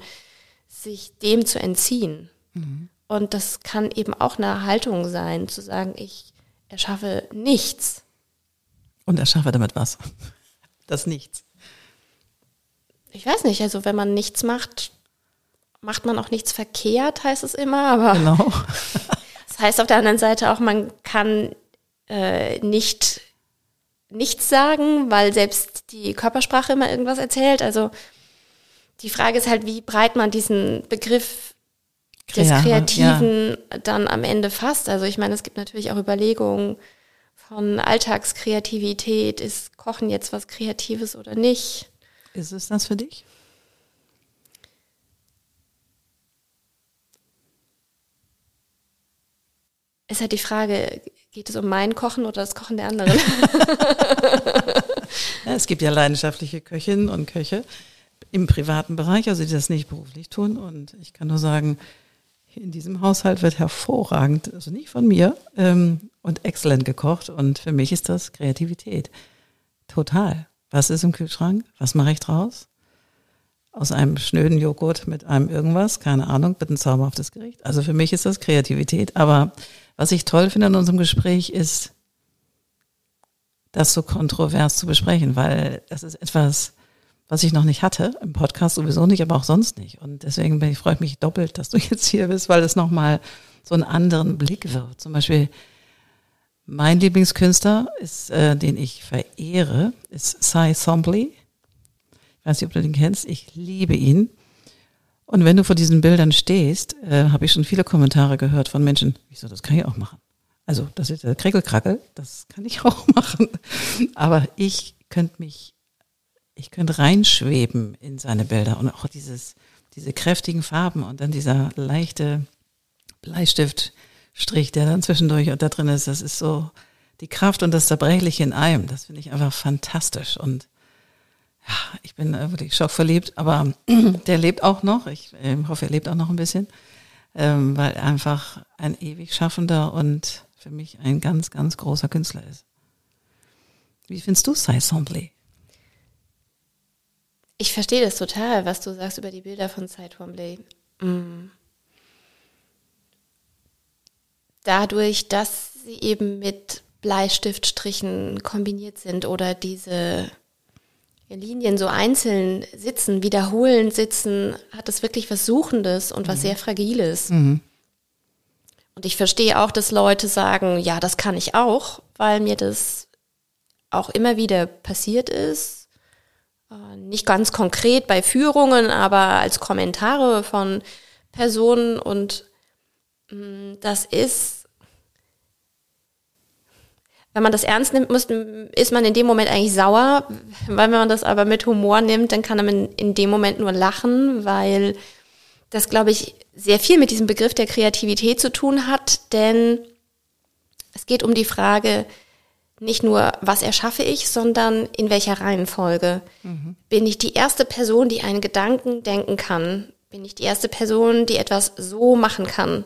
sich dem zu entziehen. Mhm. Und das kann eben auch eine Haltung sein, zu sagen, ich erschaffe nichts. Und erschaffe damit was? Das Nichts. Ich weiß nicht, also wenn man nichts macht, macht man auch nichts verkehrt, heißt es immer, aber. Genau. das heißt auf der anderen Seite auch, man kann äh, nicht nichts sagen, weil selbst die Körpersprache immer irgendwas erzählt. Also die Frage ist halt, wie breit man diesen Begriff des Kreativen ja. dann am Ende fasst. Also ich meine, es gibt natürlich auch Überlegungen von Alltagskreativität. Ist Kochen jetzt was Kreatives oder nicht? Ist es das für dich? Ist halt die Frage, geht es um mein Kochen oder das Kochen der anderen? ja, es gibt ja leidenschaftliche Köchinnen und Köche im privaten Bereich, also die das nicht beruflich tun. Und ich kann nur sagen, in diesem Haushalt wird hervorragend, also nicht von mir, ähm, und exzellent gekocht. Und für mich ist das Kreativität. Total. Was ist im Kühlschrank? Was mache ich draus? Aus einem schnöden Joghurt mit einem irgendwas, keine Ahnung, mit einem zauberhaftes Gericht. Also für mich ist das Kreativität. Aber was ich toll finde in unserem Gespräch ist, das so kontrovers zu besprechen, weil das ist etwas, was ich noch nicht hatte, im Podcast sowieso nicht, aber auch sonst nicht. Und deswegen bin ich, freue ich mich doppelt, dass du jetzt hier bist, weil es nochmal so einen anderen Blick wird. Zum Beispiel mein Lieblingskünstler ist, äh, den ich verehre, ist Cy Sombley. Ich weiß nicht, ob du den kennst. Ich liebe ihn. Und wenn du vor diesen Bildern stehst, äh, habe ich schon viele Kommentare gehört von Menschen, wieso, das kann ich auch machen. Also, das ist der Krickelkrackel, das kann ich auch machen. Aber ich könnte mich ich könnte reinschweben in seine Bilder und auch dieses, diese kräftigen Farben und dann dieser leichte Bleistiftstrich, der dann zwischendurch und da drin ist, das ist so die Kraft und das Zerbrechliche in einem. Das finde ich einfach fantastisch und ja, ich bin wirklich schockverliebt, aber der lebt auch noch. Ich äh, hoffe, er lebt auch noch ein bisschen, ähm, weil er einfach ein ewig schaffender und für mich ein ganz, ganz großer Künstler ist. Wie findest du Sai Somblé? Ich verstehe das total, was du sagst über die Bilder von Twombly. Mm. Dadurch, dass sie eben mit Bleistiftstrichen kombiniert sind oder diese Linien so einzeln sitzen, wiederholend sitzen, hat es wirklich was Suchendes und was mhm. sehr Fragiles. Mhm. Und ich verstehe auch, dass Leute sagen, ja, das kann ich auch, weil mir das auch immer wieder passiert ist nicht ganz konkret bei Führungen, aber als Kommentare von Personen und mm, das ist, wenn man das ernst nimmt, muss, ist man in dem Moment eigentlich sauer, weil wenn man das aber mit Humor nimmt, dann kann man in dem Moment nur lachen, weil das, glaube ich, sehr viel mit diesem Begriff der Kreativität zu tun hat, denn es geht um die Frage, nicht nur, was erschaffe ich, sondern in welcher Reihenfolge. Mhm. Bin ich die erste Person, die einen Gedanken denken kann? Bin ich die erste Person, die etwas so machen kann?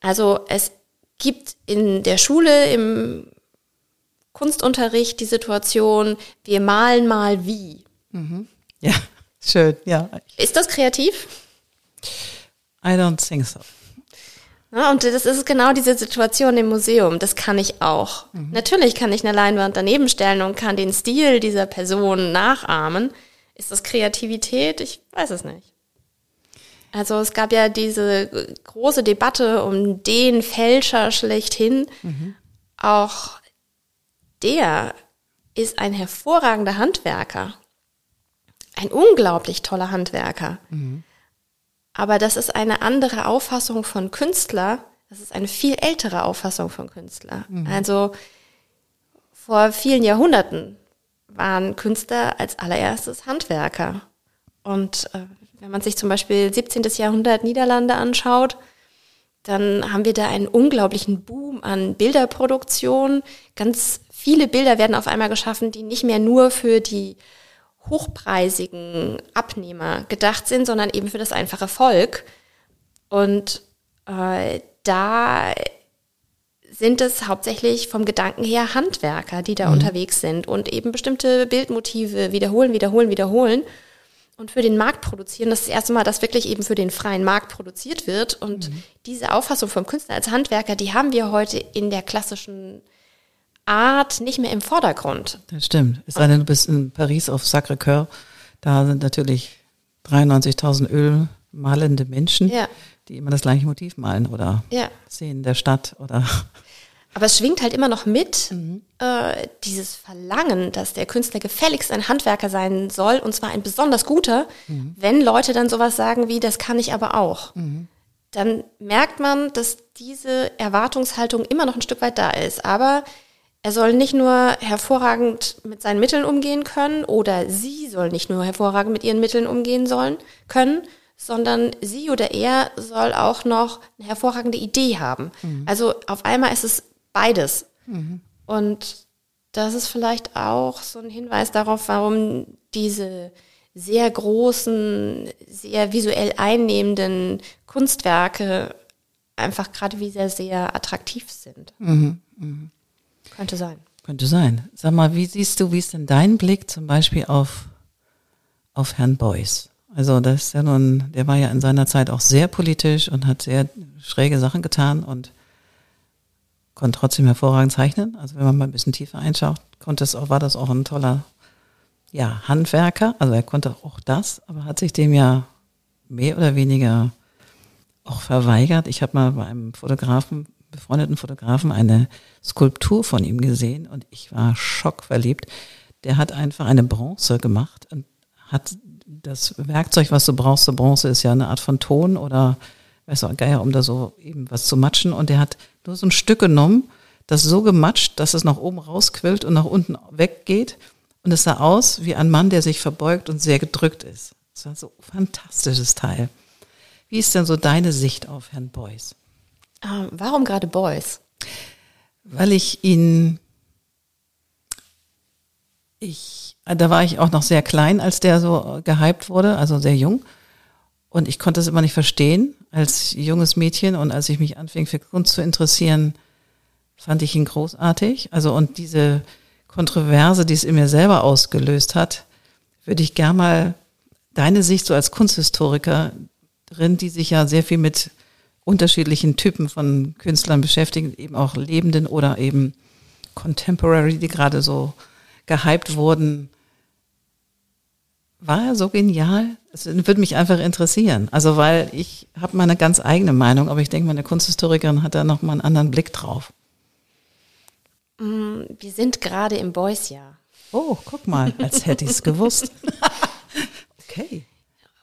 Also es gibt in der Schule, im Kunstunterricht die Situation, wir malen mal wie. Mhm. Ja, schön, ja. Ist das kreativ? I don't think so. Ja, und das ist genau diese Situation im Museum. Das kann ich auch. Mhm. Natürlich kann ich eine Leinwand daneben stellen und kann den Stil dieser Person nachahmen. Ist das Kreativität? Ich weiß es nicht. Also es gab ja diese große Debatte um den Fälscher schlechthin. Mhm. Auch der ist ein hervorragender Handwerker. Ein unglaublich toller Handwerker. Mhm. Aber das ist eine andere Auffassung von Künstler. Das ist eine viel ältere Auffassung von Künstler. Mhm. Also vor vielen Jahrhunderten waren Künstler als allererstes Handwerker. Und äh, wenn man sich zum Beispiel 17. Jahrhundert Niederlande anschaut, dann haben wir da einen unglaublichen Boom an Bilderproduktion. Ganz viele Bilder werden auf einmal geschaffen, die nicht mehr nur für die hochpreisigen Abnehmer gedacht sind, sondern eben für das einfache Volk. Und äh, da sind es hauptsächlich vom Gedanken her Handwerker, die da mhm. unterwegs sind und eben bestimmte Bildmotive wiederholen, wiederholen, wiederholen und für den Markt produzieren. Das ist das erste Mal, dass wirklich eben für den freien Markt produziert wird. Und mhm. diese Auffassung vom Künstler als Handwerker, die haben wir heute in der klassischen Art nicht mehr im Vordergrund. Das stimmt. Es sei denn, du bist in Paris auf Sacré-Cœur. Da sind natürlich 93.000 ölmalende Menschen, ja. die immer das gleiche Motiv malen oder ja. Szenen der Stadt oder. Aber es schwingt halt immer noch mit, mhm. äh, dieses Verlangen, dass der Künstler gefälligst ein Handwerker sein soll, und zwar ein besonders guter. Mhm. Wenn Leute dann sowas sagen wie, das kann ich aber auch, mhm. dann merkt man, dass diese Erwartungshaltung immer noch ein Stück weit da ist. Aber er soll nicht nur hervorragend mit seinen Mitteln umgehen können oder sie soll nicht nur hervorragend mit ihren Mitteln umgehen sollen können, sondern sie oder er soll auch noch eine hervorragende Idee haben. Mhm. Also auf einmal ist es beides. Mhm. Und das ist vielleicht auch so ein Hinweis darauf, warum diese sehr großen, sehr visuell einnehmenden Kunstwerke einfach gerade wie sehr, sehr attraktiv sind. Mhm. Könnte sein. Könnte sein. Sag mal, wie siehst du, wie ist denn dein Blick zum Beispiel auf, auf Herrn Beuys? Also das ist ja nun, der war ja in seiner Zeit auch sehr politisch und hat sehr schräge Sachen getan und konnte trotzdem hervorragend zeichnen. Also wenn man mal ein bisschen tiefer einschaut, konnte es auch, war das auch ein toller ja, Handwerker. Also er konnte auch das, aber hat sich dem ja mehr oder weniger auch verweigert. Ich habe mal bei einem Fotografen befreundeten Fotografen eine Skulptur von ihm gesehen und ich war schockverliebt. Der hat einfach eine Bronze gemacht und hat das Werkzeug, was du brauchst, so Bronze ist ja eine Art von Ton oder weiß auch Geier, um da so eben was zu matschen. Und der hat nur so ein Stück genommen, das so gematscht, dass es nach oben rausquillt und nach unten weggeht. Und es sah aus wie ein Mann, der sich verbeugt und sehr gedrückt ist. Das war so ein fantastisches Teil. Wie ist denn so deine Sicht auf Herrn Beuys? Ah, warum gerade Boys? Weil ich ihn, ich, da war ich auch noch sehr klein, als der so gehypt wurde, also sehr jung. Und ich konnte es immer nicht verstehen als junges Mädchen und als ich mich anfing für Kunst zu interessieren, fand ich ihn großartig. Also und diese Kontroverse, die es in mir selber ausgelöst hat, würde ich gern mal deine Sicht so als Kunsthistorikerin, die sich ja sehr viel mit unterschiedlichen Typen von Künstlern beschäftigen, eben auch Lebenden oder eben Contemporary, die gerade so gehypt wurden. War er so genial? Es würde mich einfach interessieren. Also, weil ich habe meine ganz eigene Meinung, aber ich denke, meine Kunsthistorikerin hat da nochmal einen anderen Blick drauf. Mm, wir sind gerade im Boys-Jahr. Oh, guck mal, als hätte ich es gewusst. okay.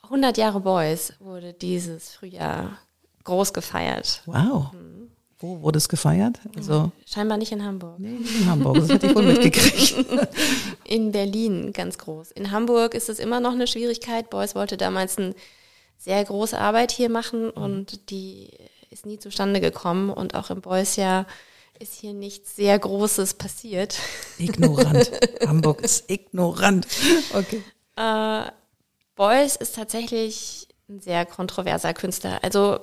100 Jahre Boys wurde dieses Frühjahr groß gefeiert. Wow. Mhm. Wo wurde es gefeiert? Also Scheinbar nicht in Hamburg. Nee, nicht in Hamburg, das hätte ich wohl mitgekriegt. In Berlin ganz groß. In Hamburg ist es immer noch eine Schwierigkeit. Beuys wollte damals eine sehr große Arbeit hier machen und die ist nie zustande gekommen. Und auch im Beuys ja ist hier nichts sehr Großes passiert. Ignorant. Hamburg ist ignorant. Okay. Äh, Beuys ist tatsächlich ein sehr kontroverser Künstler. Also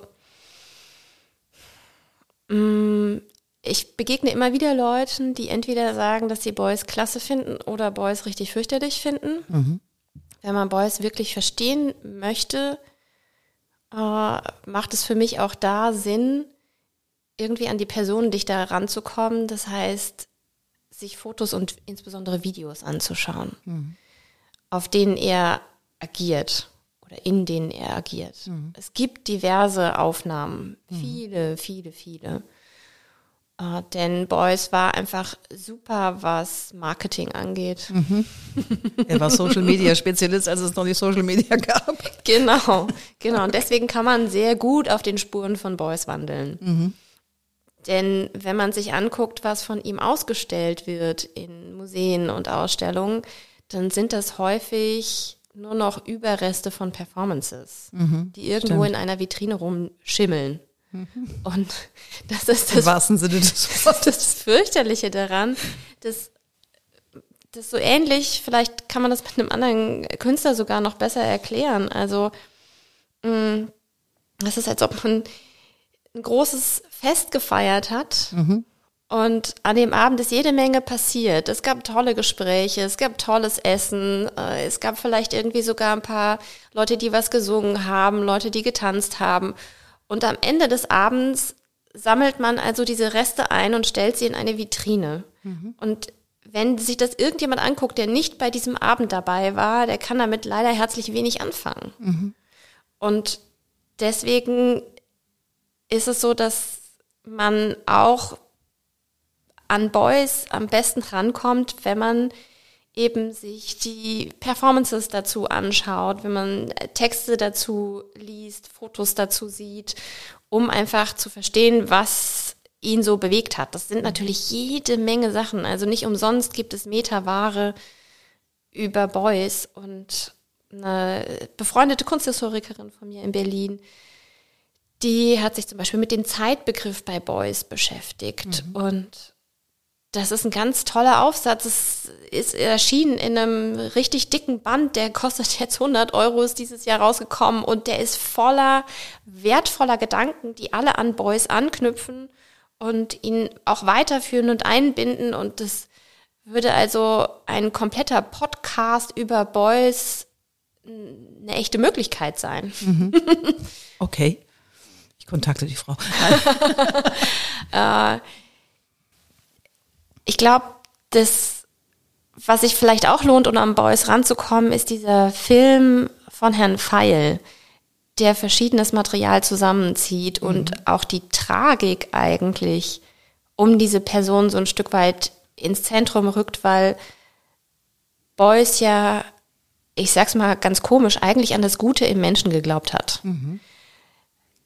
mh, mm, ich begegne immer wieder Leuten, die entweder sagen, dass sie Beuys klasse finden oder Beuys richtig fürchterlich finden. Mhm. Wenn man Beuys wirklich verstehen möchte, äh, macht es für mich auch da Sinn, irgendwie an die Person da ranzukommen. Das heißt, sich Fotos und insbesondere Videos anzuschauen, mhm. auf denen er agiert oder in denen er agiert. Mhm. Es gibt diverse Aufnahmen, mhm. viele, viele, viele. Uh, denn Beuys war einfach super, was Marketing angeht. Mhm. Er war Social Media Spezialist, als es noch nicht Social Media gab. Genau, genau. Und deswegen kann man sehr gut auf den Spuren von Beuys wandeln. Mhm. Denn wenn man sich anguckt, was von ihm ausgestellt wird in Museen und Ausstellungen, dann sind das häufig nur noch Überreste von Performances, mhm, die irgendwo stimmt. in einer Vitrine rumschimmeln. Und das ist das, Im wahrsten Sinne des Wortes. das Fürchterliche daran, dass das so ähnlich, vielleicht kann man das mit einem anderen Künstler sogar noch besser erklären. Also, mm, das ist, als ob man ein großes Fest gefeiert hat. Mhm. Und an dem Abend ist jede Menge passiert. Es gab tolle Gespräche, es gab tolles Essen, äh, es gab vielleicht irgendwie sogar ein paar Leute, die was gesungen haben, Leute, die getanzt haben. Und am Ende des Abends sammelt man also diese Reste ein und stellt sie in eine Vitrine. Mhm. Und wenn sich das irgendjemand anguckt, der nicht bei diesem Abend dabei war, der kann damit leider herzlich wenig anfangen. Mhm. Und deswegen ist es so, dass man auch an Boys am besten rankommt, wenn man eben sich die Performances dazu anschaut, wenn man Texte dazu liest, Fotos dazu sieht, um einfach zu verstehen, was ihn so bewegt hat. Das sind natürlich jede Menge Sachen. Also nicht umsonst gibt es Metaware über Boys und eine befreundete Kunsthistorikerin von mir in Berlin, die hat sich zum Beispiel mit dem Zeitbegriff bei Boys beschäftigt. Mhm. Und das ist ein ganz toller Aufsatz. Es ist erschienen in einem richtig dicken Band. Der kostet jetzt 100 Euro, ist dieses Jahr rausgekommen. Und der ist voller wertvoller Gedanken, die alle an Boys anknüpfen und ihn auch weiterführen und einbinden. Und das würde also ein kompletter Podcast über Boys eine echte Möglichkeit sein. Mhm. Okay kontakte die Frau. äh, ich glaube, das, was sich vielleicht auch lohnt, um am Boys ranzukommen, ist dieser Film von Herrn Feil, der verschiedenes Material zusammenzieht mhm. und auch die Tragik eigentlich um diese Person so ein Stück weit ins Zentrum rückt, weil Beuys ja, ich sag's mal ganz komisch, eigentlich an das Gute im Menschen geglaubt hat. Mhm.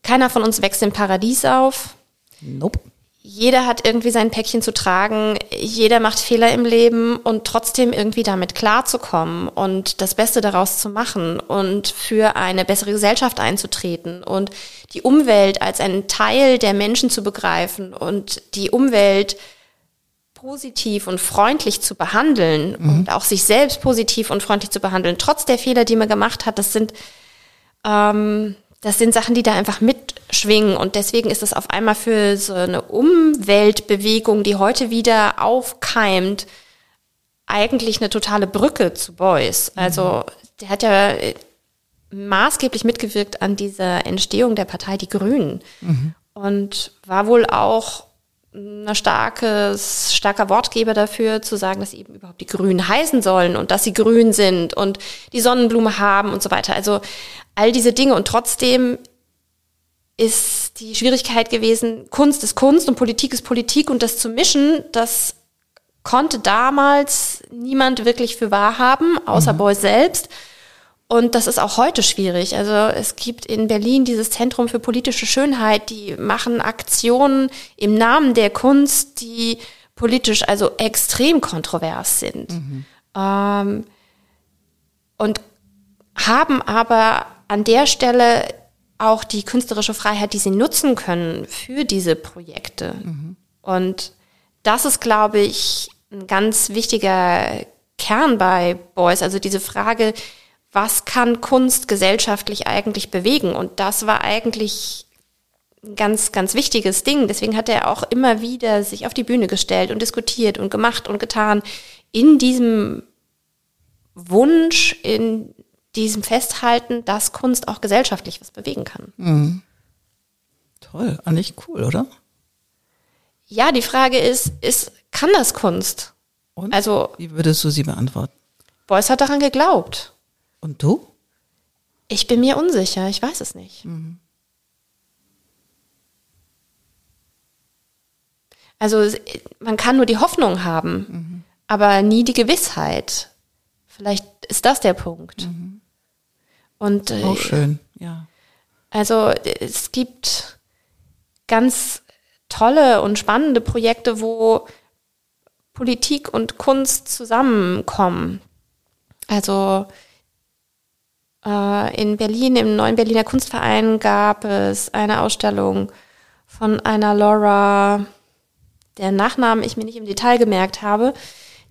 Keiner von uns wächst im Paradies auf. Nope. Jeder hat irgendwie sein Päckchen zu tragen. Jeder macht Fehler im Leben und trotzdem irgendwie damit klarzukommen und das Beste daraus zu machen und für eine bessere Gesellschaft einzutreten und die Umwelt als einen Teil der Menschen zu begreifen und die Umwelt positiv und freundlich zu behandeln mhm. und auch sich selbst positiv und freundlich zu behandeln, trotz der Fehler, die man gemacht hat. Das sind ähm, das sind Sachen, die da einfach mitschwingen. Und deswegen ist es auf einmal für so eine Umweltbewegung, die heute wieder aufkeimt, eigentlich eine totale Brücke zu Beuys. Also der hat ja äh, maßgeblich mitgewirkt an dieser Entstehung der Partei Die Grünen mhm. und war wohl auch ein starkes, starker Wortgeber dafür, zu sagen, dass sie eben überhaupt die Grünen heißen sollen und dass sie grün sind und die Sonnenblume haben und so weiter. Also all diese Dinge und trotzdem ist die Schwierigkeit gewesen, Kunst ist Kunst und Politik ist Politik und das zu mischen, das konnte damals niemand wirklich für wahr haben, außer mhm. Beuys selbst. Und das ist auch heute schwierig. Also es gibt in Berlin dieses Zentrum für politische Schönheit, die machen Aktionen im Namen der Kunst, die politisch also extrem kontrovers sind. Mhm. Ähm, und haben aber an der Stelle auch die künstlerische Freiheit, die sie nutzen können für diese Projekte. Mhm. Und das ist, glaube ich, ein ganz wichtiger Kern bei Beuys. Also diese Frage, was kann Kunst gesellschaftlich eigentlich bewegen? Und das war eigentlich ein ganz, ganz wichtiges Ding. Deswegen hat er auch immer wieder sich auf die Bühne gestellt und diskutiert und gemacht und getan in diesem Wunsch, in diesem Festhalten, dass Kunst auch gesellschaftlich was bewegen kann. Mhm. Toll, eigentlich cool, oder? Ja, die Frage ist, ist kann das Kunst? Und? Also, wie würdest du sie beantworten? Beuys hat daran geglaubt. Und du? Ich bin mir unsicher, ich weiß es nicht. Mhm. Also man kann nur die Hoffnung haben, mhm. aber nie die Gewissheit. Vielleicht ist das der Punkt. Mhm. Und äh, auch schön, ja. Also es gibt ganz tolle und spannende Projekte, wo Politik und Kunst zusammenkommen. Also in Berlin, im neuen Berliner Kunstverein, gab es eine Ausstellung von einer Laura, deren Nachnamen ich mir nicht im Detail gemerkt habe.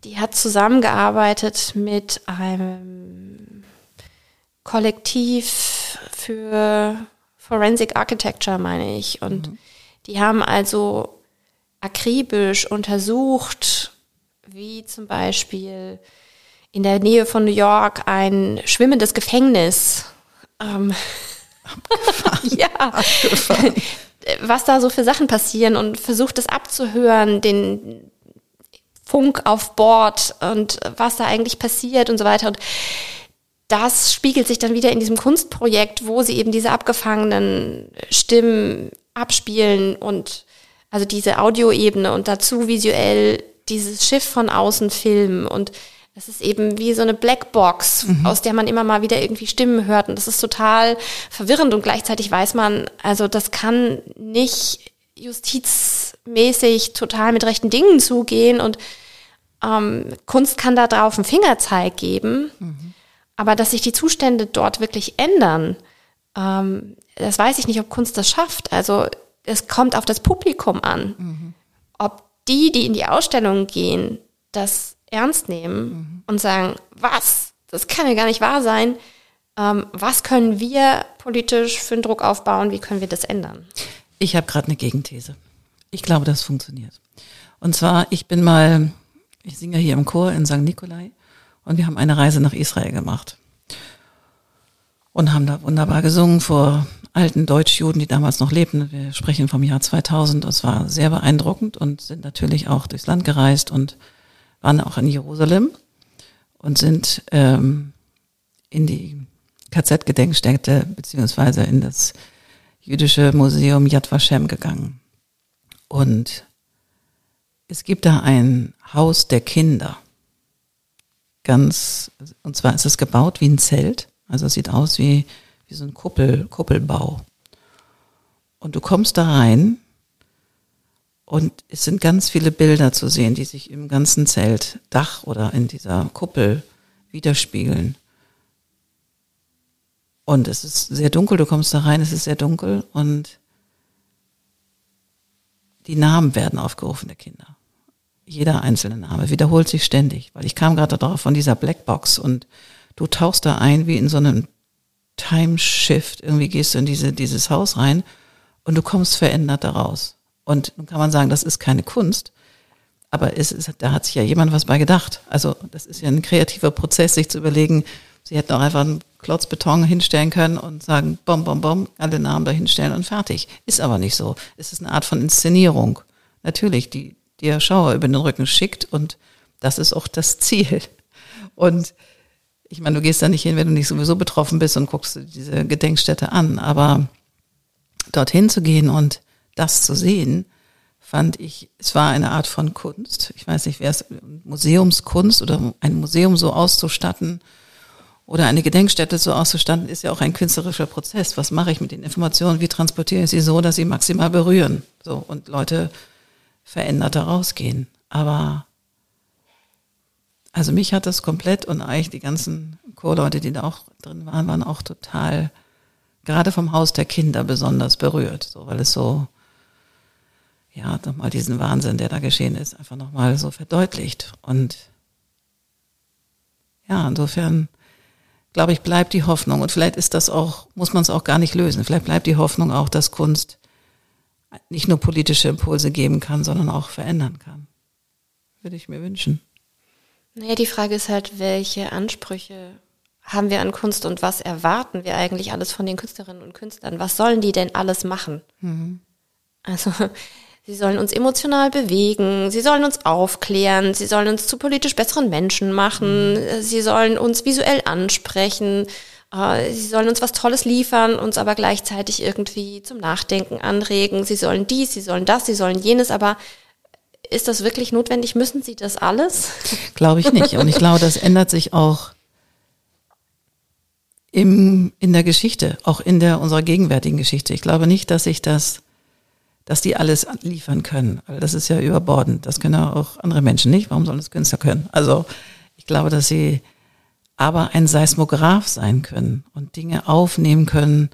Die hat zusammengearbeitet mit einem Kollektiv für Forensic Architecture, meine ich. Und mhm. die haben also akribisch untersucht, wie zum Beispiel in der Nähe von New York ein schwimmendes Gefängnis. Ähm, ja. Was da so für Sachen passieren und versucht es abzuhören, den Funk auf Bord und was da eigentlich passiert und so weiter. Und das spiegelt sich dann wieder in diesem Kunstprojekt, wo sie eben diese abgefangenen Stimmen abspielen und also diese Audioebene und dazu visuell dieses Schiff von außen filmen und das ist eben wie so eine Blackbox, mhm. aus der man immer mal wieder irgendwie Stimmen hört. Und das ist total verwirrend und gleichzeitig weiß man, also das kann nicht justizmäßig total mit rechten Dingen zugehen und ähm, Kunst kann da drauf einen Fingerzeig geben. Mhm. Aber dass sich die Zustände dort wirklich ändern, ähm, das weiß ich nicht, ob Kunst das schafft. Also es kommt auf das Publikum an. Mhm. Ob die, die in die Ausstellung gehen, das ernst nehmen mhm. und sagen, was, das kann ja gar nicht wahr sein. Ähm, was können wir politisch für einen Druck aufbauen? Wie können wir das ändern? Ich habe gerade eine Gegenthese. Ich glaube, das funktioniert. Und zwar, ich bin mal, ich singe hier im Chor in St. Nikolai und wir haben eine Reise nach Israel gemacht. Und haben da wunderbar gesungen vor alten Deutschjuden, die damals noch lebten. Wir sprechen vom Jahr 2000. Es war sehr beeindruckend und sind natürlich auch durchs Land gereist und waren auch in Jerusalem und sind ähm, in die KZ-Gedenkstätte beziehungsweise in das jüdische Museum Yad Vashem gegangen. Und es gibt da ein Haus der Kinder. Ganz, und zwar ist es gebaut wie ein Zelt. Also es sieht aus wie, wie so ein Kuppel, Kuppelbau. Und du kommst da rein und es sind ganz viele Bilder zu sehen, die sich im ganzen Zeltdach oder in dieser Kuppel widerspiegeln. Und es ist sehr dunkel, du kommst da rein, es ist sehr dunkel und die Namen werden aufgerufen der Kinder. Jeder einzelne Name wiederholt sich ständig, weil ich kam gerade darauf von dieser Blackbox und du tauchst da ein wie in so einem Timeshift. Irgendwie gehst du in diese, dieses Haus rein und du kommst verändert daraus. Und nun kann man sagen, das ist keine Kunst, aber es ist, da hat sich ja jemand was bei gedacht. Also das ist ja ein kreativer Prozess, sich zu überlegen, sie hätten auch einfach einen Klotz Beton hinstellen können und sagen, bom, bom, bom, alle Namen da hinstellen und fertig. Ist aber nicht so. Es ist eine Art von Inszenierung. Natürlich, die dir Schauer über den Rücken schickt und das ist auch das Ziel. Und ich meine, du gehst da nicht hin, wenn du nicht sowieso betroffen bist und guckst diese Gedenkstätte an, aber dorthin zu gehen und das zu sehen, fand ich, es war eine Art von Kunst. Ich weiß nicht, wer es Museumskunst oder ein Museum so auszustatten oder eine Gedenkstätte so auszustatten, ist ja auch ein künstlerischer Prozess. Was mache ich mit den Informationen? Wie transportiere ich sie so, dass sie maximal berühren? So und Leute verändert rausgehen. Aber also mich hat das komplett und eigentlich die ganzen Chorleute, die da auch drin waren, waren auch total gerade vom Haus der Kinder besonders berührt, so weil es so ja, nochmal diesen Wahnsinn, der da geschehen ist, einfach nochmal so verdeutlicht. Und ja, insofern glaube ich, bleibt die Hoffnung. Und vielleicht ist das auch, muss man es auch gar nicht lösen. Vielleicht bleibt die Hoffnung auch, dass Kunst nicht nur politische Impulse geben kann, sondern auch verändern kann. Würde ich mir wünschen. Naja, die Frage ist halt, welche Ansprüche haben wir an Kunst und was erwarten wir eigentlich alles von den Künstlerinnen und Künstlern? Was sollen die denn alles machen? Mhm. Also, sie sollen uns emotional bewegen, sie sollen uns aufklären, sie sollen uns zu politisch besseren Menschen machen, mhm. sie sollen uns visuell ansprechen, äh, sie sollen uns was Tolles liefern, uns aber gleichzeitig irgendwie zum Nachdenken anregen. Sie sollen dies, sie sollen das, sie sollen jenes, aber ist das wirklich notwendig? Müssen sie das alles? Glaube ich nicht. Und ich glaube, das ändert sich auch im, in der Geschichte, auch in der unserer gegenwärtigen Geschichte. Ich glaube nicht, dass sich das, dass die alles liefern können. Das ist ja überbordend. Das können auch andere Menschen nicht. Warum sollen das Künstler können? Also ich glaube, dass sie aber ein Seismograph sein können und Dinge aufnehmen können,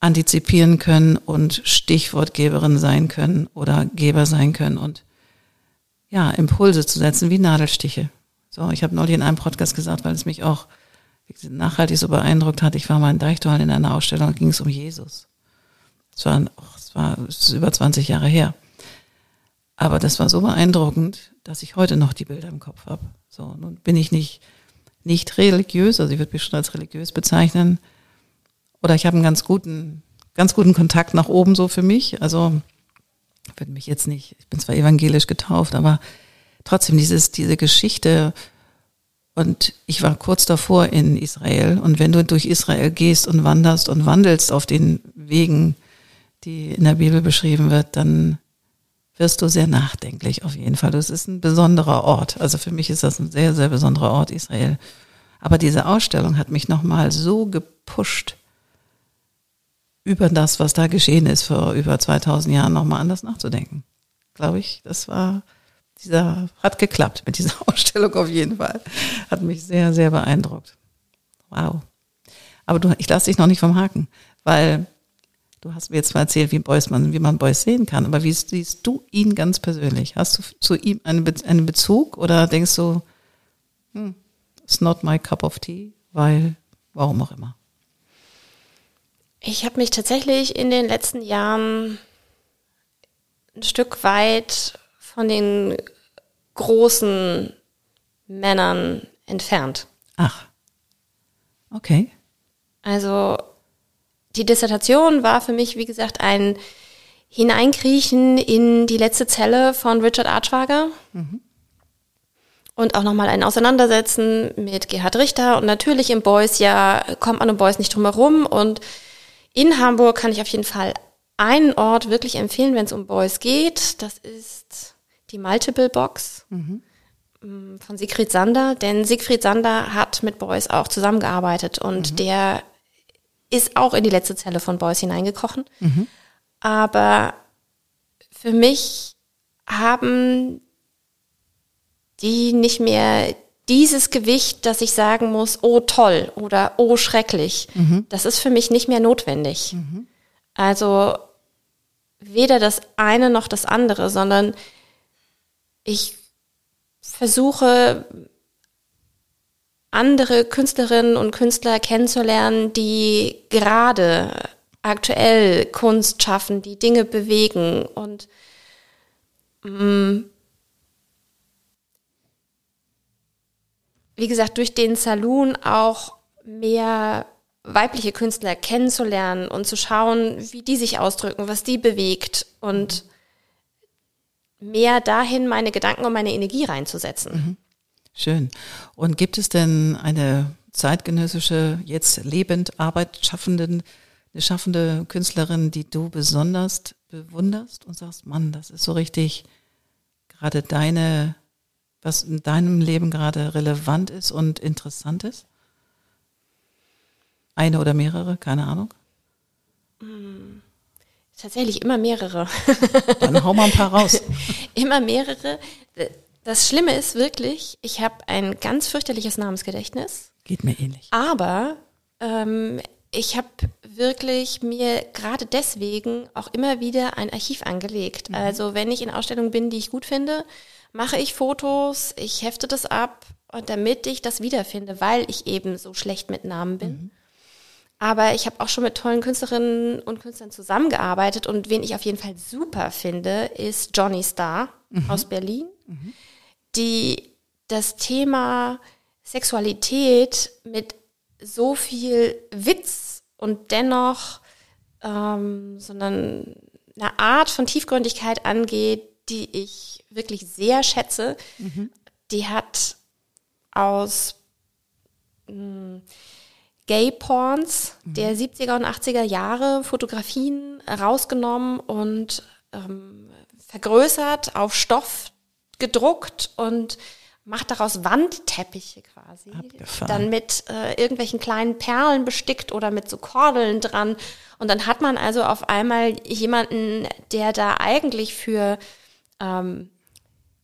antizipieren können und Stichwortgeberin sein können oder Geber sein können und ja, Impulse zu setzen wie Nadelstiche. So, ich habe neulich in einem Podcast gesagt, weil es mich auch nachhaltig so beeindruckt hat. Ich war mal in Deichtorhallen in einer Ausstellung, da ging es um Jesus. Es war, oh, es war ist über 20 Jahre her. Aber das war so beeindruckend, dass ich heute noch die Bilder im Kopf habe. So, nun bin ich nicht nicht religiös, also ich würde mich schon als religiös bezeichnen. Oder ich habe einen ganz guten, ganz guten Kontakt nach oben so für mich. Also ich würde mich jetzt nicht, ich bin zwar evangelisch getauft, aber trotzdem dieses, diese Geschichte. Und ich war kurz davor in Israel. Und wenn du durch Israel gehst und wanderst und wandelst auf den Wegen, die in der Bibel beschrieben wird, dann wirst du sehr nachdenklich auf jeden Fall. Das ist ein besonderer Ort. Also für mich ist das ein sehr, sehr besonderer Ort, Israel. Aber diese Ausstellung hat mich nochmal so gepusht, über das, was da geschehen ist vor über 2000 Jahren, nochmal anders nachzudenken. Glaube ich, das war, dieser, hat geklappt mit dieser Ausstellung auf jeden Fall. Hat mich sehr, sehr beeindruckt. Wow. Aber du, ich lasse dich noch nicht vom Haken, weil Du hast mir jetzt mal erzählt, wie Beuys man, wie man Beuys sehen kann. Aber wie siehst du ihn ganz persönlich? Hast du zu ihm einen, Be einen Bezug oder denkst du, hm, it's not my cup of tea, weil, warum auch immer? Ich habe mich tatsächlich in den letzten Jahren ein Stück weit von den großen Männern entfernt. Ach. Okay. Also die Dissertation war für mich, wie gesagt, ein Hineinkriechen in die letzte Zelle von Richard Archwager. Mhm. Und auch nochmal ein Auseinandersetzen mit Gerhard Richter. Und natürlich im Boys, ja, kommt man um Boys nicht drum herum. Und in Hamburg kann ich auf jeden Fall einen Ort wirklich empfehlen, wenn es um Boys geht. Das ist die Multiple Box mhm. Von Siegfried Sander. Denn Siegfried Sander hat mit Boys auch zusammengearbeitet. Und mhm. der ist auch in die letzte Zelle von Boys hineingekrochen. Mhm. Aber für mich haben die nicht mehr dieses Gewicht, dass ich sagen muss, oh toll oder oh schrecklich. Mhm. Das ist für mich nicht mehr notwendig. Mhm. Also weder das eine noch das andere, sondern ich versuche andere Künstlerinnen und Künstler kennenzulernen, die gerade aktuell Kunst schaffen, die Dinge bewegen und mm, wie gesagt, durch den Saloon auch mehr weibliche Künstler kennenzulernen und zu schauen, wie die sich ausdrücken, was die bewegt und mehr dahin meine Gedanken und meine Energie reinzusetzen. Mhm. Schön. Und gibt es denn eine zeitgenössische, jetzt lebend Arbeit schaffenden, eine schaffende Künstlerin, die du besonders bewunderst und sagst, Mann, das ist so richtig gerade deine, was in deinem Leben gerade relevant ist und interessant ist? Eine oder mehrere, keine Ahnung. Hm, tatsächlich immer mehrere. Dann hau mal ein paar raus. immer mehrere. Das Schlimme ist wirklich, ich habe ein ganz fürchterliches Namensgedächtnis. Geht mir ähnlich. Aber ähm, ich habe wirklich mir gerade deswegen auch immer wieder ein Archiv angelegt. Mhm. Also wenn ich in Ausstellungen bin, die ich gut finde, mache ich Fotos, ich hefte das ab, damit ich das wiederfinde, weil ich eben so schlecht mit Namen bin. Mhm. Aber ich habe auch schon mit tollen Künstlerinnen und Künstlern zusammengearbeitet und wen ich auf jeden Fall super finde, ist Johnny Starr mhm. aus Berlin, mhm. Die das Thema Sexualität mit so viel Witz und dennoch ähm, sondern eine Art von Tiefgründigkeit angeht, die ich wirklich sehr schätze. Mhm. Die hat aus mh, hm, Gay-Porns mhm. der 70er und 80er Jahre Fotografien rausgenommen und ähm, vergrößert, auf Stoff gedruckt und macht daraus Wandteppiche quasi. Abgefahren. Dann mit äh, irgendwelchen kleinen Perlen bestickt oder mit so Kordeln dran. Und dann hat man also auf einmal jemanden, der da eigentlich für ähm,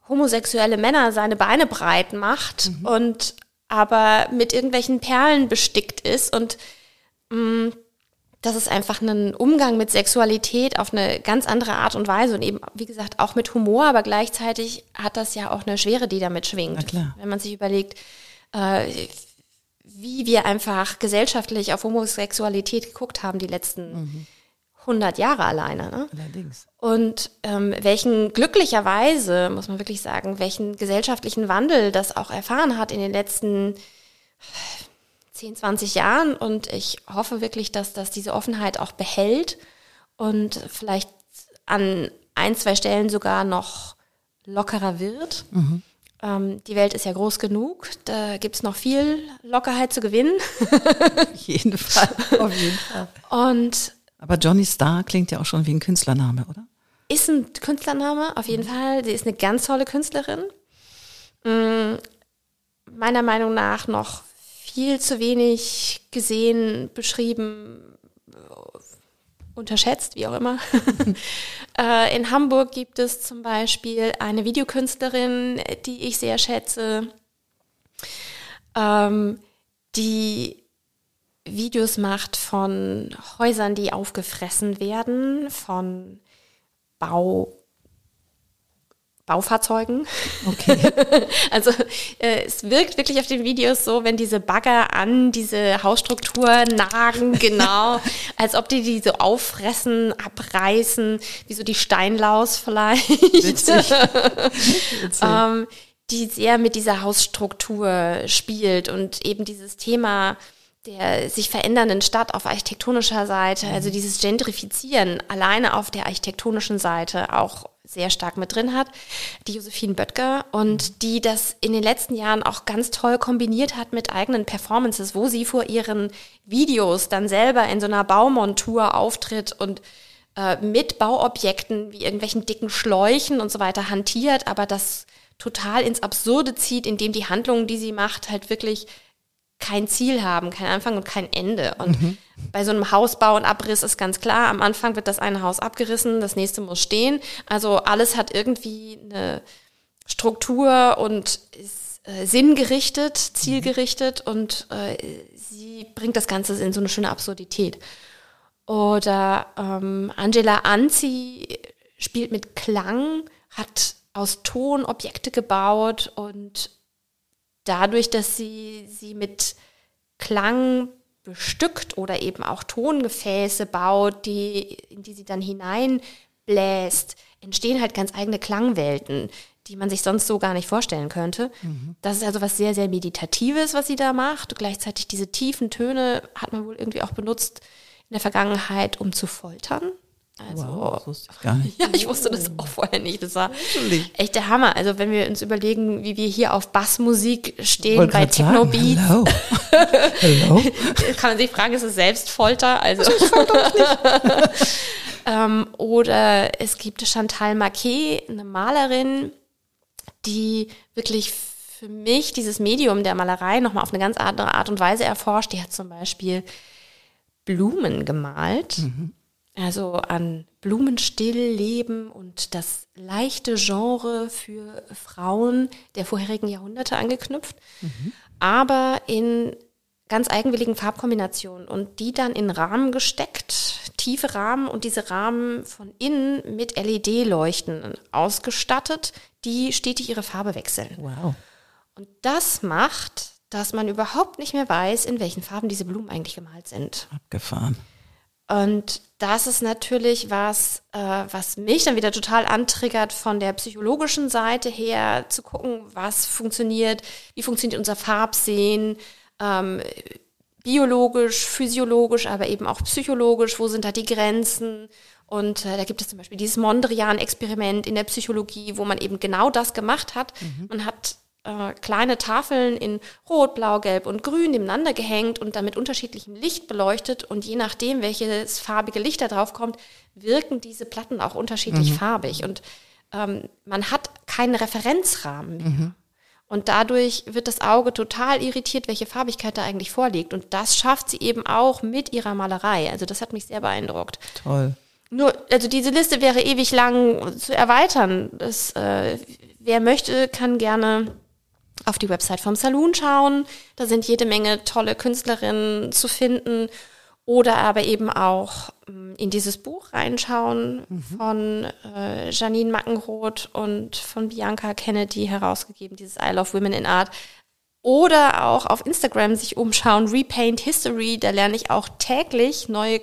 homosexuelle Männer seine Beine breit macht mhm. und aber mit irgendwelchen Perlen bestickt ist und mh, mm, das ist einfach ein Umgang mit Sexualität auf eine ganz andere Art und Weise und eben, wie gesagt, auch mit Humor, aber gleichzeitig hat das ja auch eine Schwere, die damit schwingt. Wenn man sich überlegt, äh, wie wir einfach gesellschaftlich auf Homosexualität geguckt haben die letzten mhm. 100 Jahre alleine. Ne? Allerdings. Und ähm, welchen glücklicherweise, muss man wirklich sagen, welchen gesellschaftlichen Wandel das auch erfahren hat in den letzten 10, 20 Jahren. Und ich hoffe wirklich, dass das diese Offenheit auch behält und vielleicht an ein, zwei Stellen sogar noch lockerer wird. Mhm. Ähm, die Welt ist ja groß genug, da gibt es noch viel Lockerheit zu gewinnen. auf jeden Fall, auf jeden Fall. Und aber Johnny Star klingt ja auch schon wie ein Künstlername, oder? Ist ein Künstlername, auf jeden mhm. Fall. Sie ist eine ganz tolle Künstlerin. Mm, meiner Meinung nach noch viel zu wenig gesehen, beschrieben, unterschätzt, wie auch immer. Äh, in Hamburg gibt es zum Beispiel eine Videokünstlerin, die ich sehr schätze, ähm, die Videos macht von Häusern, die aufgefressen werden, von Bau, Baufahrzeugen. Okay. also äh, es wirkt wirklich auf den Videos so, wenn diese Bagger an diese Hausstruktur nagen, genau, als ob die die so auffressen, abreißen, wie so die Steinlaus vielleicht. Witzig. Witzig. ähm, die sehr mit dieser Hausstruktur spielt und eben dieses Thema der sich verändernden Stadt auf architektonischer Seite, also mhm. dieses Gentrifizieren alleine auf der architektonischen Seite auch sehr stark mit drin hat, die Josephine Böttger und mhm. die das in den letzten Jahren auch ganz toll kombiniert hat mit eigenen Performances, wo sie vor ihren Videos dann selber in so einer Baumontur auftritt und äh, mit Bauobjekten wie irgendwelchen dicken Schläuchen und so weiter hantiert, aber das total ins Absurde zieht, indem die Handlungen, die sie macht, halt wirklich kein Ziel haben, kein Anfang und kein Ende. Und mhm. bei so einem Hausbau und Abriss ist ganz klar, am Anfang wird das eine Haus abgerissen, das nächste muss stehen. Also alles hat irgendwie eine Struktur und ist äh, sinngerichtet, zielgerichtet und äh, sie bringt das Ganze in so eine schöne Absurdität. Oder ähm, Angela Anzi spielt mit Klang, hat aus Ton Objekte gebaut und dadurch, dass sie sie mit Klang bestückt oder eben auch Tongefäße baut, die, in die sie dann hineinbläst, entstehen halt ganz eigene Klangwelten, die man sich sonst so gar nicht vorstellen könnte. Mhm. Das ist also was sehr, sehr Meditatives, was sie da macht. Gleichzeitig diese tiefen Töne hat man wohl irgendwie auch benutzt in der Vergangenheit, um zu foltern. Also, wow, das wusste ich gar nicht. Ja, ich wusste das auch vorher nicht. Das war echt der Hammer. Also wenn wir uns überlegen, wie wir hier auf Bassmusik stehen bei Techno Beats. Hello. Hello. kann man sich fragen, ist es Selbstfolter? Also, ähm, oder es gibt Chantal Marquet, eine Malerin, die wirklich für mich dieses Medium der Malerei nochmal auf eine ganz andere Art und Weise erforscht. Die hat zum Beispiel Blumen gemalt. Mhm also an Blumenstillleben und das leichte Genre für Frauen der vorherigen Jahrhunderte angeknüpft, mhm. aber in ganz eigenwilligen Farbkombinationen und die dann in Rahmen gesteckt, tiefe Rahmen und diese Rahmen von innen mit LED-Leuchten ausgestattet, die stetig ihre Farbe wechseln. Wow. Und das macht, dass man überhaupt nicht mehr weiß, in welchen Farben diese Blumen eigentlich gemalt sind. Abgefahren. Und das ist natürlich was, äh, was mich dann wieder total antriggert von der psychologischen Seite her, zu gucken, was funktioniert, wie funktioniert unser Farbsehen, ähm, biologisch, physiologisch, aber eben auch psychologisch, wo sind da die Grenzen? Und äh, da gibt es zum Beispiel dieses Mondrian-Experiment in der Psychologie, wo man eben genau das gemacht hat. Mhm. Man hat äh, kleine Tafeln in Rot, Blau, Gelb und Grün nebeneinander gehängt und dann mit unterschiedlichem Licht beleuchtet. Und je nachdem, welches farbige Licht da drauf kommt, wirken diese Platten auch unterschiedlich mhm. farbig. Und ähm, man hat keinen Referenzrahmen mehr. Mhm. Und dadurch wird das Auge total irritiert, welche Farbigkeit da eigentlich vorliegt. Und das schafft sie eben auch mit ihrer Malerei. Also das hat mich sehr beeindruckt. Toll. Nur, also diese Liste wäre ewig lang zu erweitern. Das, äh, wer möchte, kann gerne auf die Website vom Saloon schauen. Da sind jede Menge tolle Künstlerinnen zu finden. Oder aber eben auch ähm, in dieses Buch reinschauen mhm. von äh, Janine Mackenroth und von Bianca Kennedy herausgegeben, dieses I Love Women in Art. Oder auch auf Instagram sich umschauen, Repaint History, da lerne ich auch täglich neue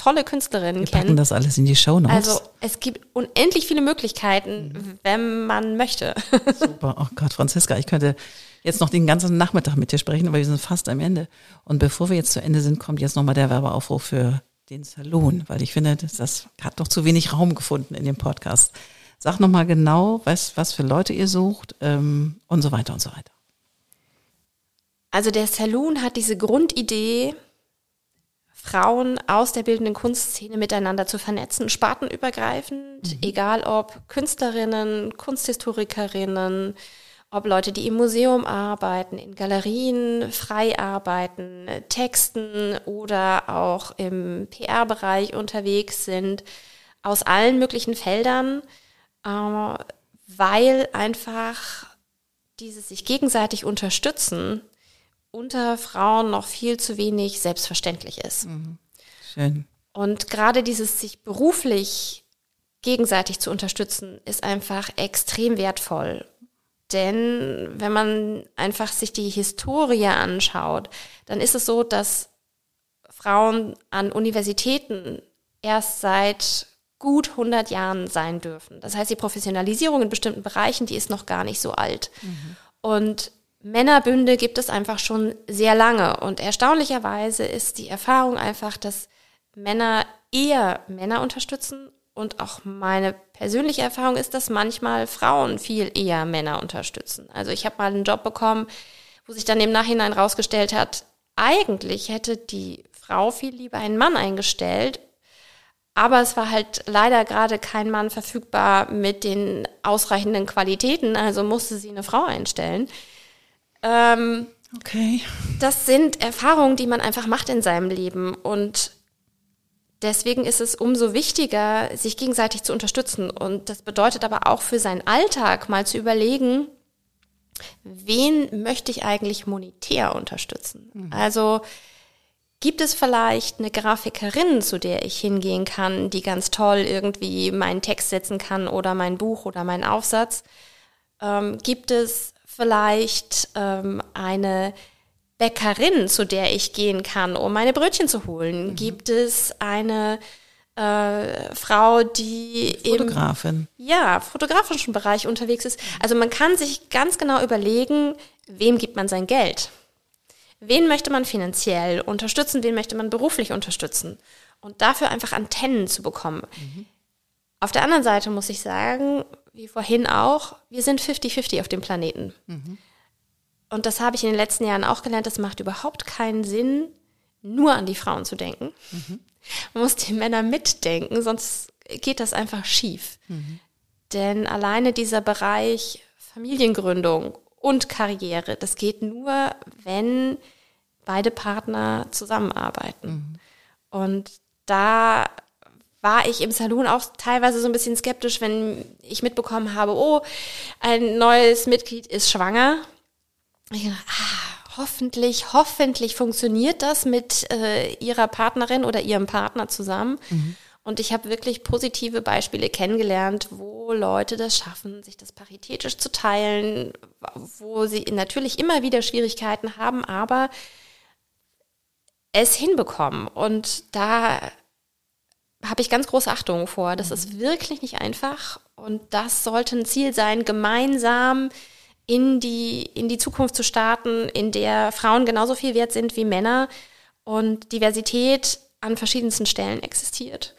tolle Künstlerinnen Wir kennen. packen das alles in die Show Notes. Also es gibt unendlich viele Möglichkeiten, mhm. wenn man möchte. Super. Oh Gott, Franziska, ich könnte jetzt noch den ganzen Nachmittag mit dir sprechen, aber wir sind fast am Ende. Und bevor wir jetzt zu Ende sind, kommt jetzt nochmal der Werbeaufruf für den Salon, weil ich finde, das hat noch zu wenig Raum gefunden in dem Podcast. Sag nochmal genau, was, was für Leute ihr sucht ähm, und so weiter und so weiter. Also der Saloon hat diese Grundidee, Frauen aus der bildenden Kunstszene miteinander zu vernetzen, spartenübergreifend, mhm. egal ob Künstlerinnen, Kunsthistorikerinnen, ob Leute, die im Museum arbeiten, in Galerien frei arbeiten, texten oder auch im PR-Bereich unterwegs sind, aus allen möglichen Feldern, äh, weil einfach dieses sich gegenseitig unterstützen unter Frauen noch viel zu wenig selbstverständlich ist. Mhm. Schön. Und gerade dieses sich beruflich gegenseitig zu unterstützen, ist einfach extrem wertvoll. Denn wenn man einfach sich die Historie anschaut, dann ist es so, dass Frauen an Universitäten erst seit gut 100 Jahren sein dürfen. Das heißt, die Professionalisierung in bestimmten Bereichen, die ist noch gar nicht so alt. Mhm. Und Männerbünde gibt es einfach schon sehr lange. Und erstaunlicherweise ist die Erfahrung einfach, dass Männer eher Männer unterstützen. Und auch meine persönliche Erfahrung ist, dass manchmal Frauen viel eher Männer unterstützen. Also ich habe mal einen Job bekommen, wo sich dann im Nachhinein rausgestellt hat, eigentlich hätte die Frau viel lieber einen Mann eingestellt. Aber es war halt leider gerade kein Mann verfügbar mit den ausreichenden Qualitäten, also musste sie eine Frau einstellen. Ähm, okay. Das sind Erfahrungen, die man einfach macht in seinem Leben. Und deswegen ist es umso wichtiger, sich gegenseitig zu unterstützen. Und das bedeutet aber auch für seinen Alltag mal zu überlegen, wen möchte ich eigentlich monetär unterstützen? Mhm. Also gibt es vielleicht eine Grafikerin, zu der ich hingehen kann, die ganz toll irgendwie meinen Text setzen kann oder mein Buch oder meinen Aufsatz? Ähm, gibt es vielleicht ähm, eine Bäckerin, zu der ich gehen kann, um meine Brötchen zu holen? Mhm. Gibt es eine äh, Frau, die Fotografin. im ja, fotografischen Bereich unterwegs ist? Also man kann sich ganz genau überlegen, wem gibt man sein Geld? Wen möchte man finanziell unterstützen? Wen möchte man beruflich unterstützen? Und dafür einfach Antennen zu bekommen. Mhm. Auf der anderen Seite muss ich sagen, wie vorhin auch, wir sind 50-50 auf dem Planeten. Mhm. Und das habe ich in den letzten Jahren auch gelernt, das macht überhaupt keinen Sinn, nur an die Frauen zu denken. Mhm. Man muss die Männer mitdenken, sonst geht das einfach schief. Mhm. Denn alleine dieser Bereich Familiengründung und Karriere, das geht nur, wenn beide Partner zusammenarbeiten. Mhm. Und da war ich im Salon auch teilweise so ein bisschen skeptisch, wenn ich mitbekommen habe, oh, ein neues Mitglied ist schwanger. Ich dachte, ah, hoffentlich, hoffentlich funktioniert das mit äh, ihrer Partnerin oder ihrem Partner zusammen. Mhm. Und ich habe wirklich positive Beispiele kennengelernt, wo Leute das schaffen, sich das paritätisch zu teilen, wo sie natürlich immer wieder Schwierigkeiten haben, aber es hinbekommen. Und da habe ich ganz große Achtung vor. Das ist wirklich nicht einfach. Und das sollte ein Ziel sein, gemeinsam in die, in die Zukunft zu starten, in der Frauen genauso viel wert sind wie Männer und Diversität an verschiedensten Stellen existiert.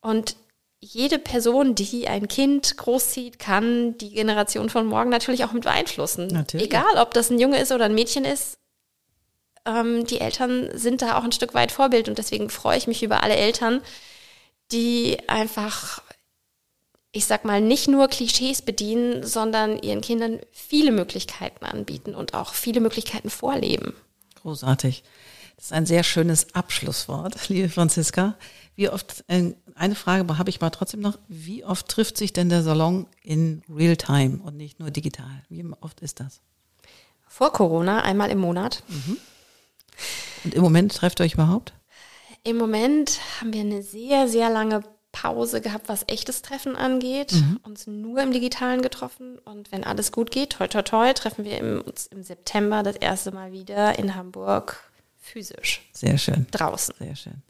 Und jede Person, die ein Kind großzieht, kann die Generation von morgen natürlich auch mit beeinflussen. Natürlich. Egal, ob das ein Junge ist oder ein Mädchen ist. Ähm, die Eltern sind da auch ein Stück weit Vorbild und deswegen freue ich mich über alle Eltern, die einfach, ich sag mal, nicht nur Klischees bedienen, sondern ihren Kindern viele Möglichkeiten anbieten und auch viele Möglichkeiten vorleben. Großartig. Das ist ein sehr schönes Abschlusswort, liebe Franziska. Wie oft, äh, eine Frage habe ich mal trotzdem noch, wie oft trifft sich denn der Salon in Real Time und nicht nur digital? Wie oft ist das? Vor Corona einmal im Monat. Mhm. Und im Moment trefft ihr euch überhaupt? Im Moment haben wir eine sehr, sehr lange Pause gehabt, was echtes Treffen angeht. Mhm. Uns nur im Digitalen getroffen. Und wenn alles gut geht, toi, toi, toi, treffen wir im, uns im September das erste Mal wieder in Hamburg physisch. Sehr schön. Draußen. Sehr schön.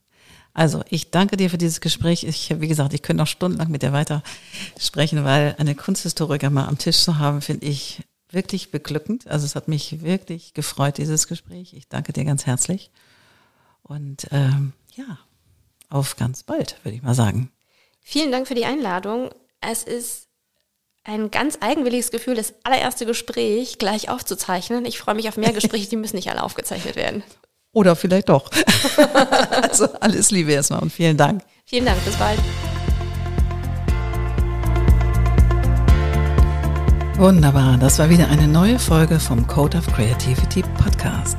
Also, ich danke dir für dieses Gespräch. Ich, wie gesagt, ich könnte noch stundenlang mit dir weiter sprechen, weil eine Kunsthistoriker mal am Tisch zu haben, finde ich wirklich beglückend. Also, es hat mich wirklich gefreut, dieses Gespräch. Ich danke dir ganz herzlich. Und ähm, ja, auf ganz bald, würde ich mal sagen. Vielen Dank für die Einladung. Es ist ein ganz eigenwilliges Gefühl, das allererste Gespräch gleich aufzuzeichnen. Ich freue mich auf mehr Gespräche, die müssen nicht alle aufgezeichnet werden. Oder vielleicht doch. also alles Liebe erstmal und vielen Dank. Vielen Dank, bis bald. Wunderbar, das war wieder eine neue Folge vom Code of Creativity Podcast.